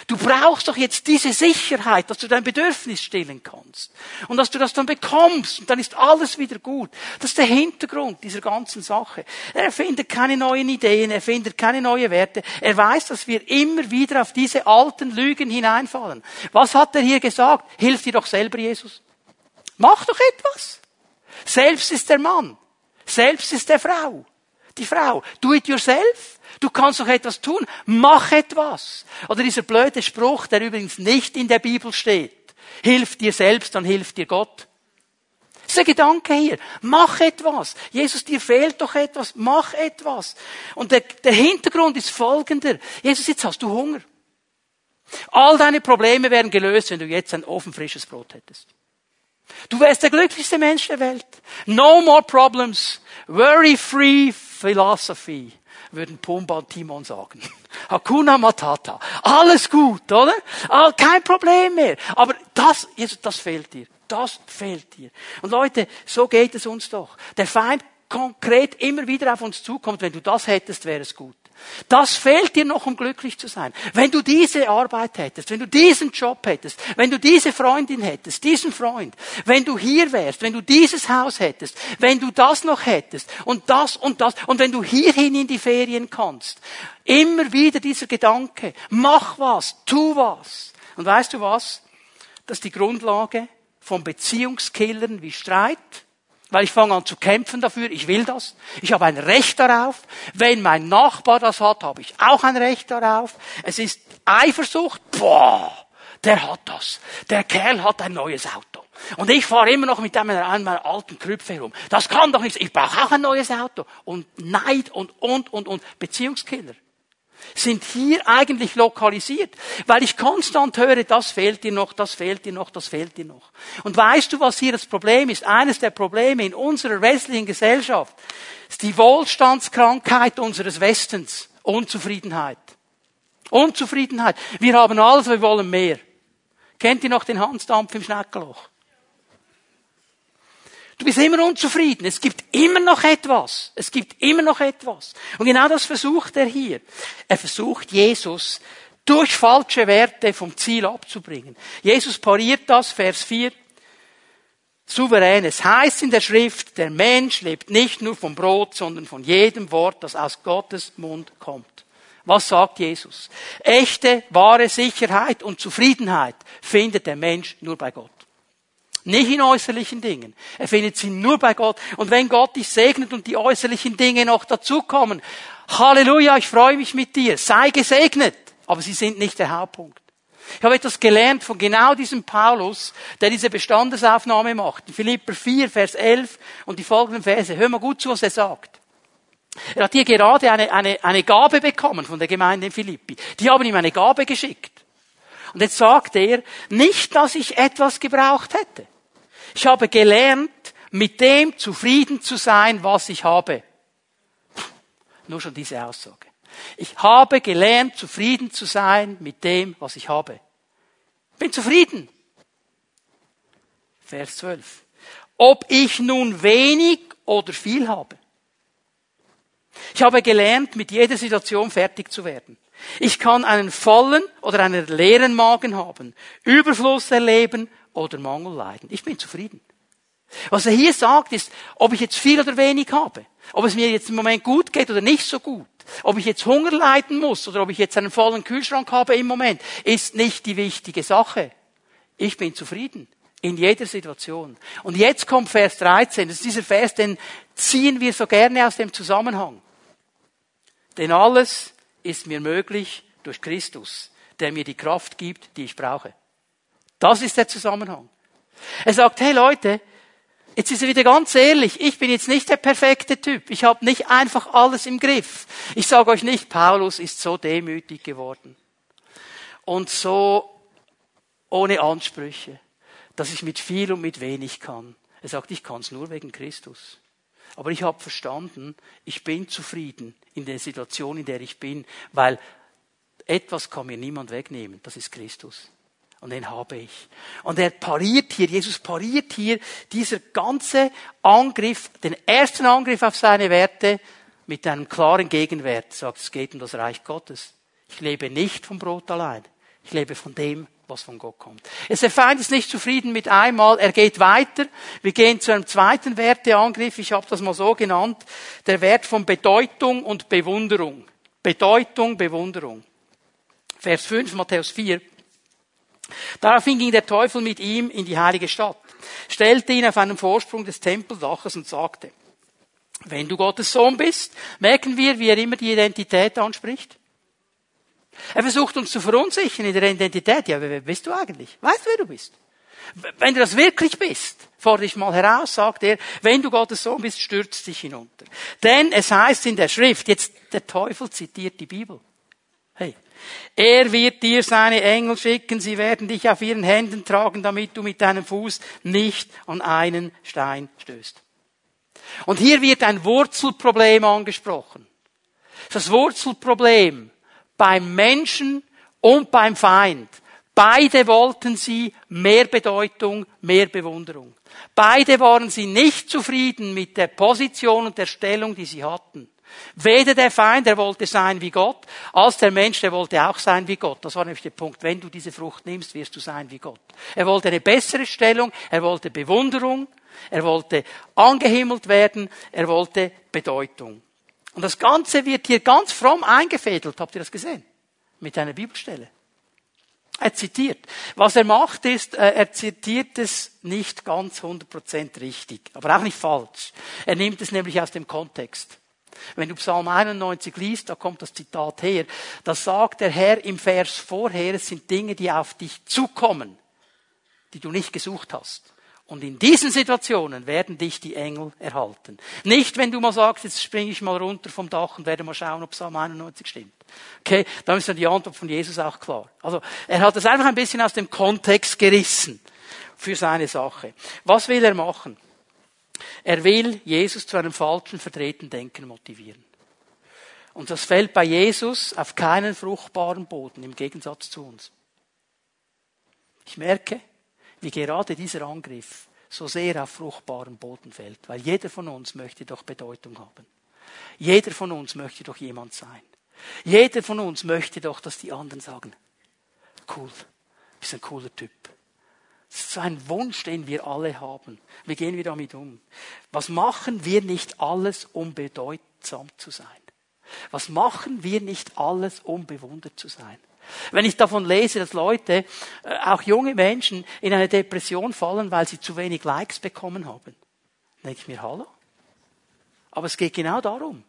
Du brauchst doch jetzt diese Sicherheit, dass du dein Bedürfnis stillen kannst. Und dass du das dann bekommst. Und dann ist alles wieder gut. Das ist der Hintergrund dieser ganzen Sache. Er findet keine neuen Ideen, er findet keine neuen Werte. Er weiß, dass wir immer wieder auf diese alten Lügen hineinfallen. Was hat er hier gesagt? Hilf dir doch selber, Jesus. Mach doch etwas. Selbst ist der Mann. Selbst ist der Frau. Die Frau. Do it yourself. Du kannst doch etwas tun. Mach etwas. Oder dieser blöde Spruch, der übrigens nicht in der Bibel steht. Hilf dir selbst, dann hilft dir Gott. Das ist der Gedanke hier. Mach etwas. Jesus, dir fehlt doch etwas. Mach etwas. Und der, der Hintergrund ist folgender. Jesus, jetzt hast du Hunger. All deine Probleme wären gelöst, wenn du jetzt ein ofenfrisches Brot hättest. Du wärst der glücklichste Mensch der Welt. No more problems. Worry free philosophy würden Pumba und Timon sagen. Hakuna Matata. Alles gut, oder? Ah, kein Problem mehr. Aber das, das fehlt dir. Das fehlt dir. Und Leute, so geht es uns doch. Der Feind konkret immer wieder auf uns zukommt. Wenn du das hättest, wäre es gut. Das fehlt dir noch, um glücklich zu sein. Wenn du diese Arbeit hättest, wenn du diesen Job hättest, wenn du diese Freundin hättest, diesen Freund, wenn du hier wärst, wenn du dieses Haus hättest, wenn du das noch hättest und das und das und wenn du hierhin in die Ferien kannst. Immer wieder dieser Gedanke, mach was, tu was. Und weißt du was? Das ist die Grundlage von Beziehungskillern wie Streit, weil ich fange an zu kämpfen dafür, ich will das. Ich habe ein Recht darauf. Wenn mein Nachbar das hat, habe ich auch ein Recht darauf. Es ist Eifersucht, boah, der hat das. Der Kerl hat ein neues Auto. Und ich fahre immer noch mit einem, einem alten Krüpfe herum. Das kann doch nichts. Ich brauche auch ein neues Auto. Und Neid und, und, und, und. Beziehungskiller sind hier eigentlich lokalisiert, weil ich konstant höre, das fehlt dir noch, das fehlt dir noch, das fehlt dir noch. Und weißt du, was hier das Problem ist? Eines der Probleme in unserer westlichen Gesellschaft ist die Wohlstandskrankheit unseres Westens. Unzufriedenheit. Unzufriedenheit. Wir haben alles, wir wollen mehr. Kennt ihr noch den Hansdampf im Schneckenloch? Du bist immer unzufrieden. Es gibt immer noch etwas. Es gibt immer noch etwas. Und genau das versucht er hier. Er versucht Jesus durch falsche Werte vom Ziel abzubringen. Jesus pariert das, Vers 4. Souverän. Es heißt in der Schrift, der Mensch lebt nicht nur vom Brot, sondern von jedem Wort, das aus Gottes Mund kommt. Was sagt Jesus? Echte, wahre Sicherheit und Zufriedenheit findet der Mensch nur bei Gott. Nicht in äußerlichen Dingen. Er findet sie nur bei Gott. Und wenn Gott dich segnet und die äußerlichen Dinge noch dazukommen, Halleluja, ich freue mich mit dir. Sei gesegnet. Aber sie sind nicht der Hauptpunkt. Ich habe etwas gelernt von genau diesem Paulus, der diese Bestandesaufnahme macht. In Philipper 4, Vers 11 und die folgenden Verse. Hör mal gut zu, was er sagt. Er hat hier gerade eine, eine, eine Gabe bekommen von der Gemeinde in Philippi. Die haben ihm eine Gabe geschickt. Und jetzt sagt er, nicht, dass ich etwas gebraucht hätte. Ich habe gelernt, mit dem zufrieden zu sein, was ich habe. Nur schon diese Aussage. Ich habe gelernt, zufrieden zu sein mit dem, was ich habe. Bin zufrieden. Vers 12. Ob ich nun wenig oder viel habe. Ich habe gelernt, mit jeder Situation fertig zu werden. Ich kann einen vollen oder einen leeren Magen haben, Überfluss erleben oder Mangel leiden. Ich bin zufrieden. Was er hier sagt, ist, ob ich jetzt viel oder wenig habe, ob es mir jetzt im Moment gut geht oder nicht so gut, ob ich jetzt Hunger leiden muss oder ob ich jetzt einen vollen Kühlschrank habe im Moment, ist nicht die wichtige Sache. Ich bin zufrieden. In jeder Situation. Und jetzt kommt Vers 13. Das ist dieser Vers, den ziehen wir so gerne aus dem Zusammenhang. Denn alles ist mir möglich durch Christus, der mir die Kraft gibt, die ich brauche. Das ist der Zusammenhang. Er sagt, hey Leute, jetzt ist er wieder ganz ehrlich, ich bin jetzt nicht der perfekte Typ. Ich habe nicht einfach alles im Griff. Ich sage euch nicht, Paulus ist so demütig geworden und so ohne Ansprüche, dass ich mit viel und mit wenig kann. Er sagt, ich kann es nur wegen Christus. Aber ich habe verstanden, ich bin zufrieden in der Situation, in der ich bin, weil etwas kann mir niemand wegnehmen. Das ist Christus. Und den habe ich. Und er pariert hier, Jesus pariert hier dieser ganze Angriff, den ersten Angriff auf seine Werte mit einem klaren Gegenwert. Er sagt, es geht um das Reich Gottes. Ich lebe nicht vom Brot allein. Ich lebe von dem, was von Gott kommt. Der Feind ist nicht zufrieden mit einmal, er geht weiter. Wir gehen zu einem zweiten Werteangriff, ich habe das mal so genannt, der Wert von Bedeutung und Bewunderung. Bedeutung, Bewunderung. Vers 5, Matthäus 4. Daraufhin ging der Teufel mit ihm in die heilige Stadt, stellte ihn auf einen Vorsprung des Tempeldaches und sagte, wenn du Gottes Sohn bist, merken wir, wie er immer die Identität anspricht. Er versucht uns zu verunsichern in der Identität. Ja, wer bist du eigentlich? Weißt du, wer du bist? Wenn du das wirklich bist, fordere dich mal heraus, sagt er, wenn du Gottes Sohn bist, stürzt dich hinunter. Denn es heißt in der Schrift, jetzt der Teufel zitiert die Bibel. Er wird dir seine Engel schicken, sie werden dich auf ihren Händen tragen, damit du mit deinem Fuß nicht an einen Stein stößt. Und hier wird ein Wurzelproblem angesprochen. Das Wurzelproblem beim Menschen und beim Feind. Beide wollten sie mehr Bedeutung, mehr Bewunderung. Beide waren sie nicht zufrieden mit der Position und der Stellung, die sie hatten. Weder der Feind, der wollte sein wie Gott, als der Mensch, der wollte auch sein wie Gott. Das war nämlich der Punkt. Wenn du diese Frucht nimmst, wirst du sein wie Gott. Er wollte eine bessere Stellung, er wollte Bewunderung, er wollte angehimmelt werden, er wollte Bedeutung. Und das Ganze wird hier ganz fromm eingefädelt. Habt ihr das gesehen? Mit einer Bibelstelle. Er zitiert. Was er macht ist, äh, er zitiert es nicht ganz 100% richtig, aber auch nicht falsch. Er nimmt es nämlich aus dem Kontext. Wenn du Psalm 91 liest, da kommt das Zitat her, da sagt der Herr im Vers vorher, es sind Dinge, die auf dich zukommen, die du nicht gesucht hast. Und in diesen Situationen werden dich die Engel erhalten. Nicht, wenn du mal sagst, jetzt springe ich mal runter vom Dach und werde mal schauen, ob Psalm 91 stimmt. Okay, dann ist dann die Antwort von Jesus auch klar. Also, er hat das einfach ein bisschen aus dem Kontext gerissen für seine Sache. Was will er machen? Er will Jesus zu einem falschen verdrehten Denken motivieren. Und das fällt bei Jesus auf keinen fruchtbaren Boden, im Gegensatz zu uns. Ich merke, wie gerade dieser Angriff so sehr auf fruchtbaren Boden fällt, weil jeder von uns möchte doch Bedeutung haben. Jeder von uns möchte doch jemand sein. Jeder von uns möchte doch, dass die anderen sagen, cool, bist ein cooler Typ. Ist so ein Wunsch, den wir alle haben. Wie gehen wir damit um? Was machen wir nicht alles, um bedeutsam zu sein? Was machen wir nicht alles, um bewundert zu sein? Wenn ich davon lese, dass Leute, äh, auch junge Menschen, in eine Depression fallen, weil sie zu wenig Likes bekommen haben, denke ich mir, hallo? Aber es geht genau darum.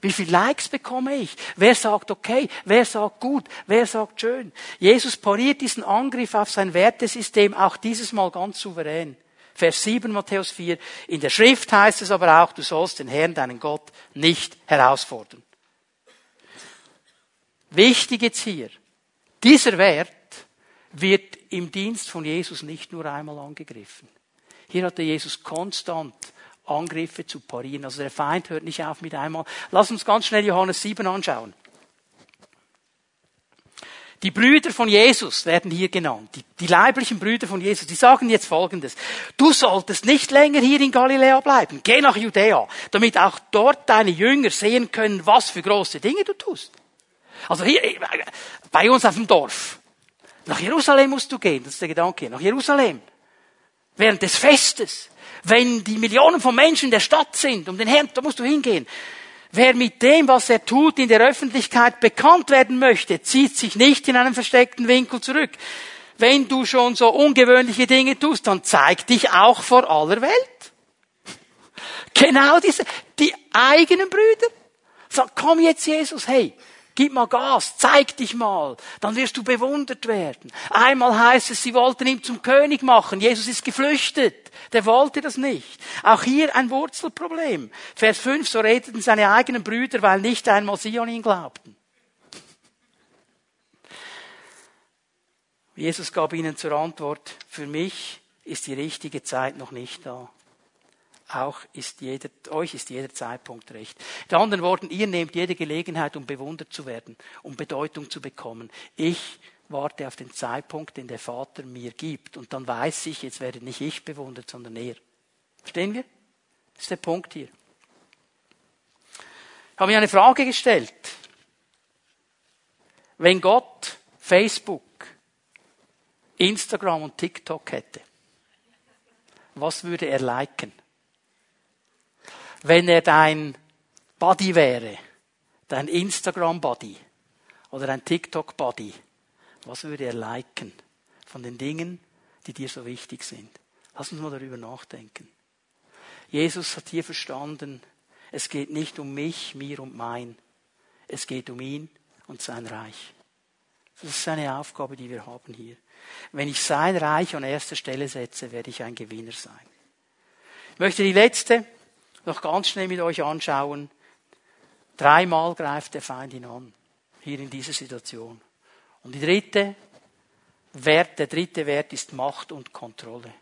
Wie viele Likes bekomme ich? Wer sagt okay? Wer sagt gut? Wer sagt schön? Jesus pariert diesen Angriff auf sein Wertesystem auch dieses Mal ganz souverän. Vers 7 Matthäus 4. In der Schrift heißt es aber auch, du sollst den Herrn, deinen Gott, nicht herausfordern. Wichtig jetzt hier. Dieser Wert wird im Dienst von Jesus nicht nur einmal angegriffen. Hier hatte Jesus konstant Angriffe zu parieren. Also der Feind hört nicht auf mit einmal. Lass uns ganz schnell Johannes 7 anschauen. Die Brüder von Jesus werden hier genannt. Die, die, leiblichen Brüder von Jesus. Die sagen jetzt Folgendes. Du solltest nicht länger hier in Galiläa bleiben. Geh nach Judäa, damit auch dort deine Jünger sehen können, was für große Dinge du tust. Also hier, bei uns auf dem Dorf. Nach Jerusalem musst du gehen, das ist der Gedanke. Nach Jerusalem. Während des Festes. Wenn die Millionen von Menschen in der Stadt sind, um den Herrn, da musst du hingehen. Wer mit dem, was er tut, in der Öffentlichkeit bekannt werden möchte, zieht sich nicht in einen versteckten Winkel zurück. Wenn du schon so ungewöhnliche Dinge tust, dann zeig dich auch vor aller Welt. Genau diese, die eigenen Brüder. Sag, komm jetzt Jesus, hey, Gib mal Gas, zeig dich mal, dann wirst du bewundert werden. Einmal heißt es, sie wollten ihn zum König machen. Jesus ist geflüchtet. Der wollte das nicht. Auch hier ein Wurzelproblem. Vers 5, so redeten seine eigenen Brüder, weil nicht einmal sie an ihn glaubten. Jesus gab ihnen zur Antwort, für mich ist die richtige Zeit noch nicht da auch ist jeder, euch ist jeder Zeitpunkt recht. Mit anderen Worten, ihr nehmt jede Gelegenheit, um bewundert zu werden, um Bedeutung zu bekommen. Ich warte auf den Zeitpunkt, den der Vater mir gibt. Und dann weiß ich, jetzt werde nicht ich bewundert, sondern er. Verstehen wir? Das ist der Punkt hier. Ich habe mir eine Frage gestellt. Wenn Gott Facebook, Instagram und TikTok hätte, was würde er liken? Wenn er dein Buddy wäre, dein Instagram-Buddy oder dein TikTok-Buddy, was würde er liken von den Dingen, die dir so wichtig sind? Lass uns mal darüber nachdenken. Jesus hat hier verstanden, es geht nicht um mich, mir und mein. Es geht um ihn und sein Reich. Das ist eine Aufgabe, die wir haben hier. Wenn ich sein Reich an erster Stelle setze, werde ich ein Gewinner sein. Ich möchte die letzte noch ganz schnell mit euch anschauen. Dreimal greift der Feind ihn an. Hier in dieser Situation. Und die dritte Wert, der dritte Wert ist Macht und Kontrolle.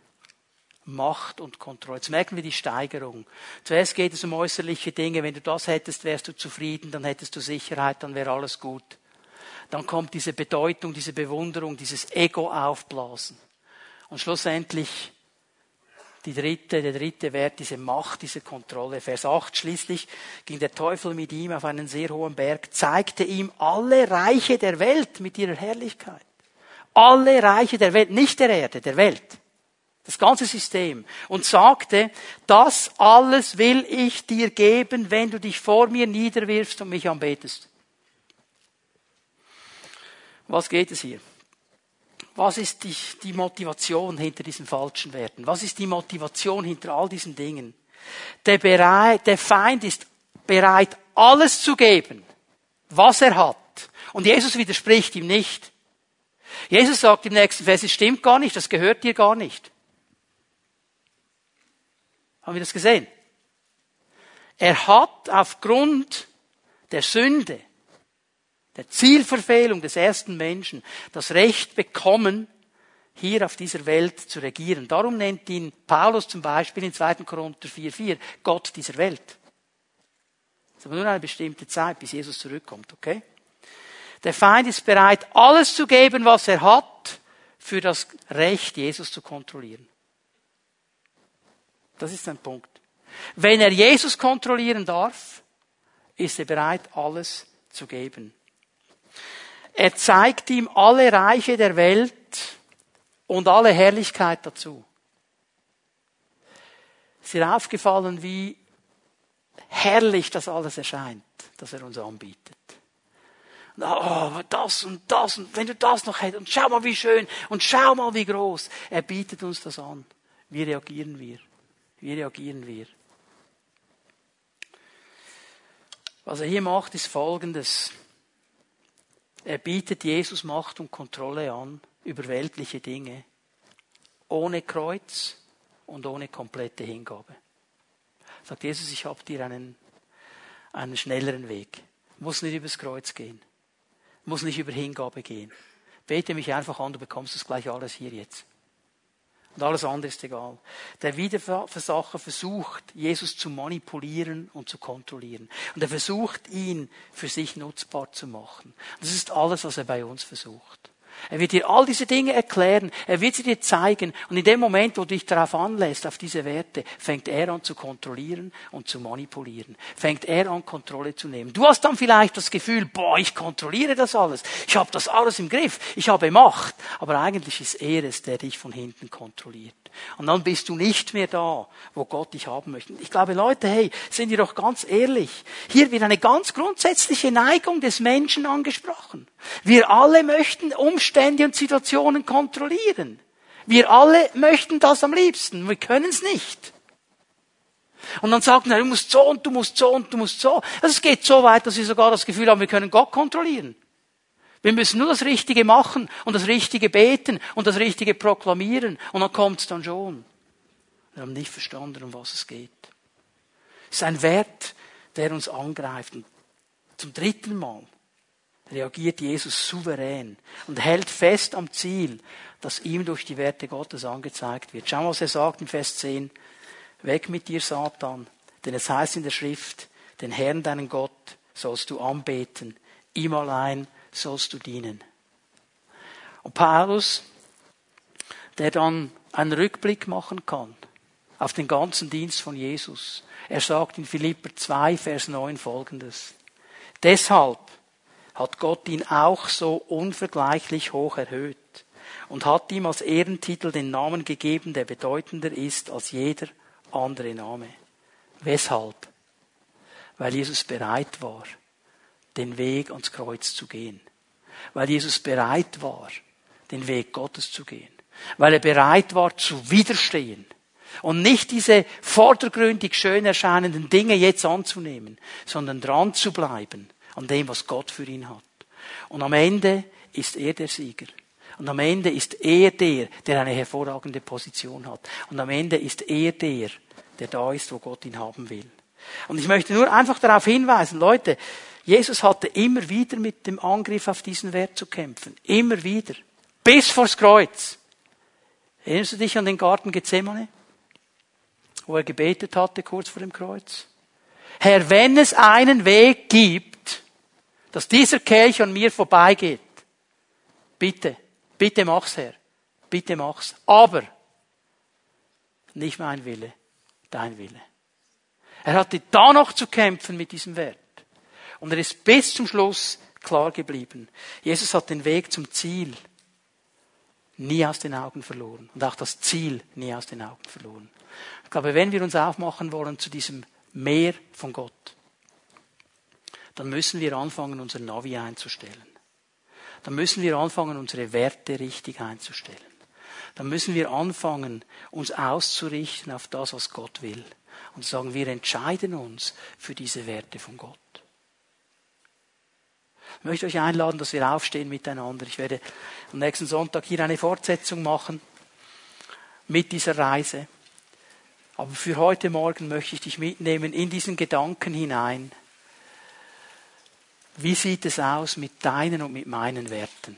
Macht und Kontrolle. Jetzt merken wir die Steigerung. Zuerst geht es um äußerliche Dinge. Wenn du das hättest, wärst du zufrieden, dann hättest du Sicherheit, dann wäre alles gut. Dann kommt diese Bedeutung, diese Bewunderung, dieses Ego aufblasen. Und schlussendlich die dritte, der dritte Wert, diese Macht, diese Kontrolle. Vers 8 schließlich ging der Teufel mit ihm auf einen sehr hohen Berg, zeigte ihm alle Reiche der Welt mit ihrer Herrlichkeit. Alle Reiche der Welt, nicht der Erde, der Welt. Das ganze System. Und sagte, das alles will ich dir geben, wenn du dich vor mir niederwirfst und mich anbetest. Was geht es hier? Was ist die, die Motivation hinter diesen falschen Werten? Was ist die Motivation hinter all diesen Dingen? Der, bereit, der Feind ist bereit, alles zu geben, was er hat. Und Jesus widerspricht ihm nicht. Jesus sagt im nächsten Vers, es stimmt gar nicht, das gehört dir gar nicht. Haben wir das gesehen? Er hat aufgrund der Sünde, der Zielverfehlung des ersten Menschen, das Recht bekommen, hier auf dieser Welt zu regieren. Darum nennt ihn Paulus zum Beispiel in 2. Korinther 4,4 Gott dieser Welt. Das ist aber nur eine bestimmte Zeit, bis Jesus zurückkommt, okay? Der Feind ist bereit, alles zu geben, was er hat, für das Recht, Jesus zu kontrollieren. Das ist ein Punkt. Wenn er Jesus kontrollieren darf, ist er bereit, alles zu geben. Er zeigt ihm alle Reiche der Welt und alle Herrlichkeit dazu. Ist dir aufgefallen, wie herrlich das alles erscheint, das er uns anbietet? Oh, das und das und wenn du das noch hättest und schau mal wie schön und schau mal wie groß. Er bietet uns das an. Wie reagieren wir? Wie reagieren wir? Was er hier macht, ist Folgendes. Er bietet Jesus Macht und Kontrolle an über weltliche Dinge, ohne Kreuz und ohne komplette Hingabe. Sagt Jesus, ich habe dir einen, einen schnelleren Weg. Muss nicht übers Kreuz gehen. Muss nicht über Hingabe gehen. Bete mich einfach an, du bekommst das gleich alles hier jetzt. Und alles andere ist egal. Der Wiederversacher versucht, Jesus zu manipulieren und zu kontrollieren. Und er versucht, ihn für sich nutzbar zu machen. Das ist alles, was er bei uns versucht. Er wird dir all diese Dinge erklären. Er wird sie dir zeigen. Und in dem Moment, wo du dich darauf anlässt, auf diese Werte, fängt er an zu kontrollieren und zu manipulieren. Fängt er an, Kontrolle zu nehmen. Du hast dann vielleicht das Gefühl, boah, ich kontrolliere das alles. Ich habe das alles im Griff. Ich habe Macht. Aber eigentlich ist er es, der dich von hinten kontrolliert. Und dann bist du nicht mehr da, wo Gott dich haben möchte. Ich glaube, Leute, hey, sind wir doch ganz ehrlich. Hier wird eine ganz grundsätzliche Neigung des Menschen angesprochen. Wir alle möchten Umstände und Situationen kontrollieren. Wir alle möchten das am liebsten. Wir können es nicht. Und dann sagt er, du musst so und du musst so und du musst so. Also es geht so weit, dass wir sogar das Gefühl haben, wir können Gott kontrollieren. Wir müssen nur das Richtige machen und das Richtige beten und das Richtige proklamieren und dann kommt es dann schon. Wir haben nicht verstanden, um was es geht. Es ist ein Wert, der uns angreift. Und zum dritten Mal reagiert Jesus souverän und hält fest am Ziel, das ihm durch die Werte Gottes angezeigt wird. Schau mal, was er sagt im Vers 10. Weg mit dir, Satan, denn es heißt in der Schrift, den Herrn, deinen Gott, sollst du anbeten, ihm allein sollst du dienen. Und Paulus, der dann einen Rückblick machen kann auf den ganzen Dienst von Jesus, er sagt in Philipper 2, Vers 9 folgendes. Deshalb hat Gott ihn auch so unvergleichlich hoch erhöht und hat ihm als Ehrentitel den Namen gegeben, der bedeutender ist als jeder andere Name. Weshalb? Weil Jesus bereit war, den Weg ans Kreuz zu gehen. Weil Jesus bereit war, den Weg Gottes zu gehen. Weil er bereit war zu widerstehen und nicht diese vordergründig schön erscheinenden Dinge jetzt anzunehmen, sondern dran zu bleiben an dem, was Gott für ihn hat. Und am Ende ist er der Sieger. Und am Ende ist er der, der eine hervorragende Position hat. Und am Ende ist er der, der da ist, wo Gott ihn haben will. Und ich möchte nur einfach darauf hinweisen, Leute, Jesus hatte immer wieder mit dem Angriff auf diesen Wert zu kämpfen. Immer wieder. Bis vors Kreuz. Erinnerst du dich an den Garten Gethsemane? Wo er gebetet hatte kurz vor dem Kreuz? Herr, wenn es einen Weg gibt, dass dieser Kelch an mir vorbeigeht, bitte, bitte mach's, Herr. Bitte mach's. Aber nicht mein Wille, dein Wille. Er hatte da noch zu kämpfen mit diesem Wert. Und er ist bis zum Schluss klar geblieben. Jesus hat den Weg zum Ziel nie aus den Augen verloren und auch das Ziel nie aus den Augen verloren. Ich glaube, wenn wir uns aufmachen wollen zu diesem Meer von Gott, dann müssen wir anfangen, unser Navi einzustellen. Dann müssen wir anfangen, unsere Werte richtig einzustellen. Dann müssen wir anfangen, uns auszurichten auf das, was Gott will. Und sagen, wir entscheiden uns für diese Werte von Gott. Ich möchte euch einladen, dass wir aufstehen miteinander. Ich werde am nächsten Sonntag hier eine Fortsetzung machen mit dieser Reise. Aber für heute Morgen möchte ich dich mitnehmen in diesen Gedanken hinein. Wie sieht es aus mit deinen und mit meinen Werten?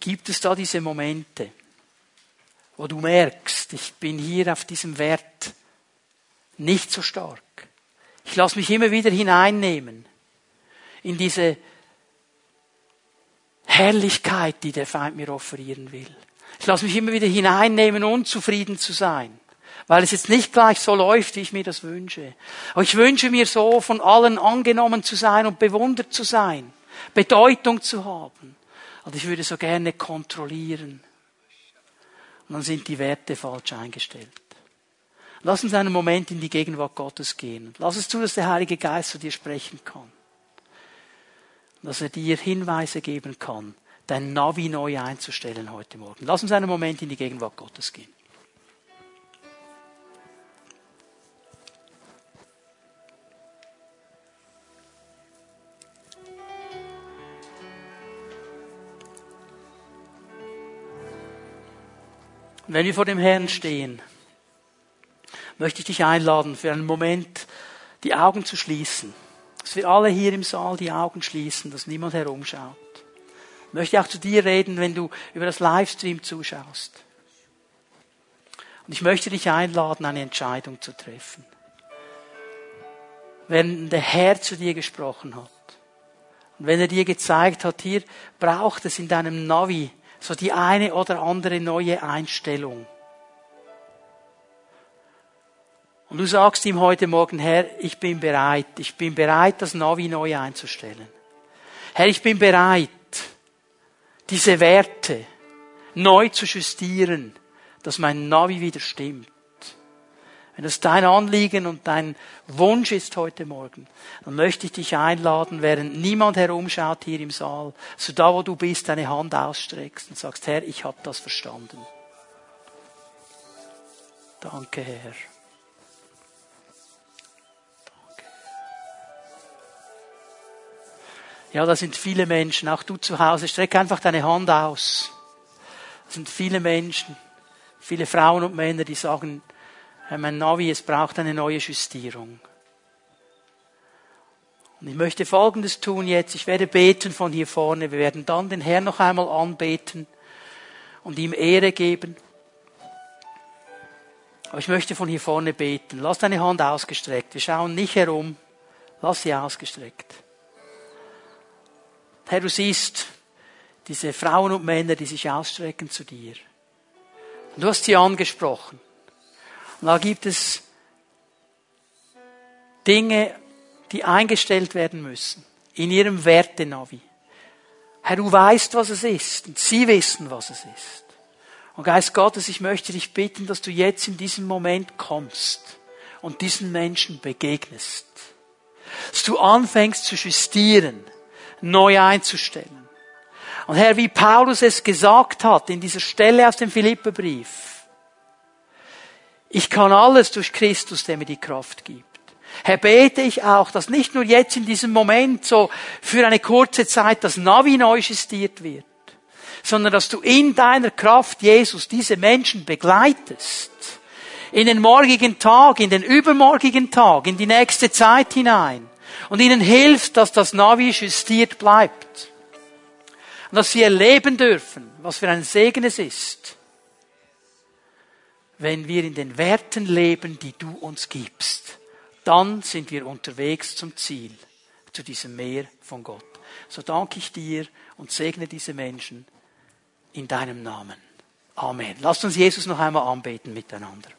Gibt es da diese Momente, wo du merkst, ich bin hier auf diesem Wert nicht so stark. Ich lasse mich immer wieder hineinnehmen in diese Herrlichkeit, die der Feind mir offerieren will. Ich lasse mich immer wieder hineinnehmen, unzufrieden zu sein, weil es jetzt nicht gleich so läuft, wie ich mir das wünsche. Aber ich wünsche mir so, von allen angenommen zu sein und bewundert zu sein, Bedeutung zu haben. Und ich würde so gerne kontrollieren. Und dann sind die Werte falsch eingestellt. Lass uns einen Moment in die Gegenwart Gottes gehen. Lass es zu, dass der Heilige Geist zu dir sprechen kann. Dass er dir Hinweise geben kann, dein Navi neu einzustellen heute Morgen. Lass uns einen Moment in die Gegenwart Gottes gehen. Wenn wir vor dem Herrn stehen, möchte ich dich einladen, für einen Moment die Augen zu schließen. Dass wir alle hier im Saal die Augen schließen, dass niemand herumschaut. Ich möchte auch zu dir reden, wenn du über das Livestream zuschaust. Und ich möchte dich einladen, eine Entscheidung zu treffen. Wenn der Herr zu dir gesprochen hat und wenn er dir gezeigt hat, hier braucht es in deinem Navi so die eine oder andere neue Einstellung. Und du sagst ihm heute Morgen, Herr, ich bin bereit, ich bin bereit, das Navi neu einzustellen. Herr, ich bin bereit, diese Werte neu zu justieren, dass mein Navi wieder stimmt. Wenn das dein Anliegen und dein Wunsch ist heute Morgen, dann möchte ich dich einladen, während niemand herumschaut hier im Saal, so da wo du bist, deine Hand ausstreckst und sagst, Herr, ich habe das verstanden. Danke, Herr. Ja, da sind viele Menschen, auch du zu Hause, streck einfach deine Hand aus. Da sind viele Menschen, viele Frauen und Männer, die sagen, mein Navi, es braucht eine neue Justierung. Und ich möchte Folgendes tun jetzt. Ich werde beten von hier vorne. Wir werden dann den Herrn noch einmal anbeten und ihm Ehre geben. Aber ich möchte von hier vorne beten. Lass deine Hand ausgestreckt. Wir schauen nicht herum. Lass sie ausgestreckt. Herr, du siehst diese Frauen und Männer, die sich ausstrecken zu dir. Du hast sie angesprochen. Und da gibt es Dinge, die eingestellt werden müssen. In ihrem Wertenavi. Herr, du weißt, was es ist. Und sie wissen, was es ist. Und Geist Gottes, ich möchte dich bitten, dass du jetzt in diesem Moment kommst und diesen Menschen begegnest. Dass du anfängst zu justieren, neu einzustellen. Und Herr, wie Paulus es gesagt hat in dieser Stelle aus dem Philipperbrief, ich kann alles durch Christus, der mir die Kraft gibt. Herr, bete ich auch, dass nicht nur jetzt in diesem Moment so für eine kurze Zeit das Navi neu justiert wird, sondern dass du in deiner Kraft, Jesus, diese Menschen begleitest. In den morgigen Tag, in den übermorgigen Tag, in die nächste Zeit hinein. Und ihnen hilft, dass das Navi justiert bleibt. Und dass sie erleben dürfen, was für ein Segen es ist wenn wir in den Werten leben, die du uns gibst, dann sind wir unterwegs zum Ziel, zu diesem Meer von Gott. So danke ich dir und segne diese Menschen in deinem Namen. Amen. Lasst uns Jesus noch einmal anbeten miteinander.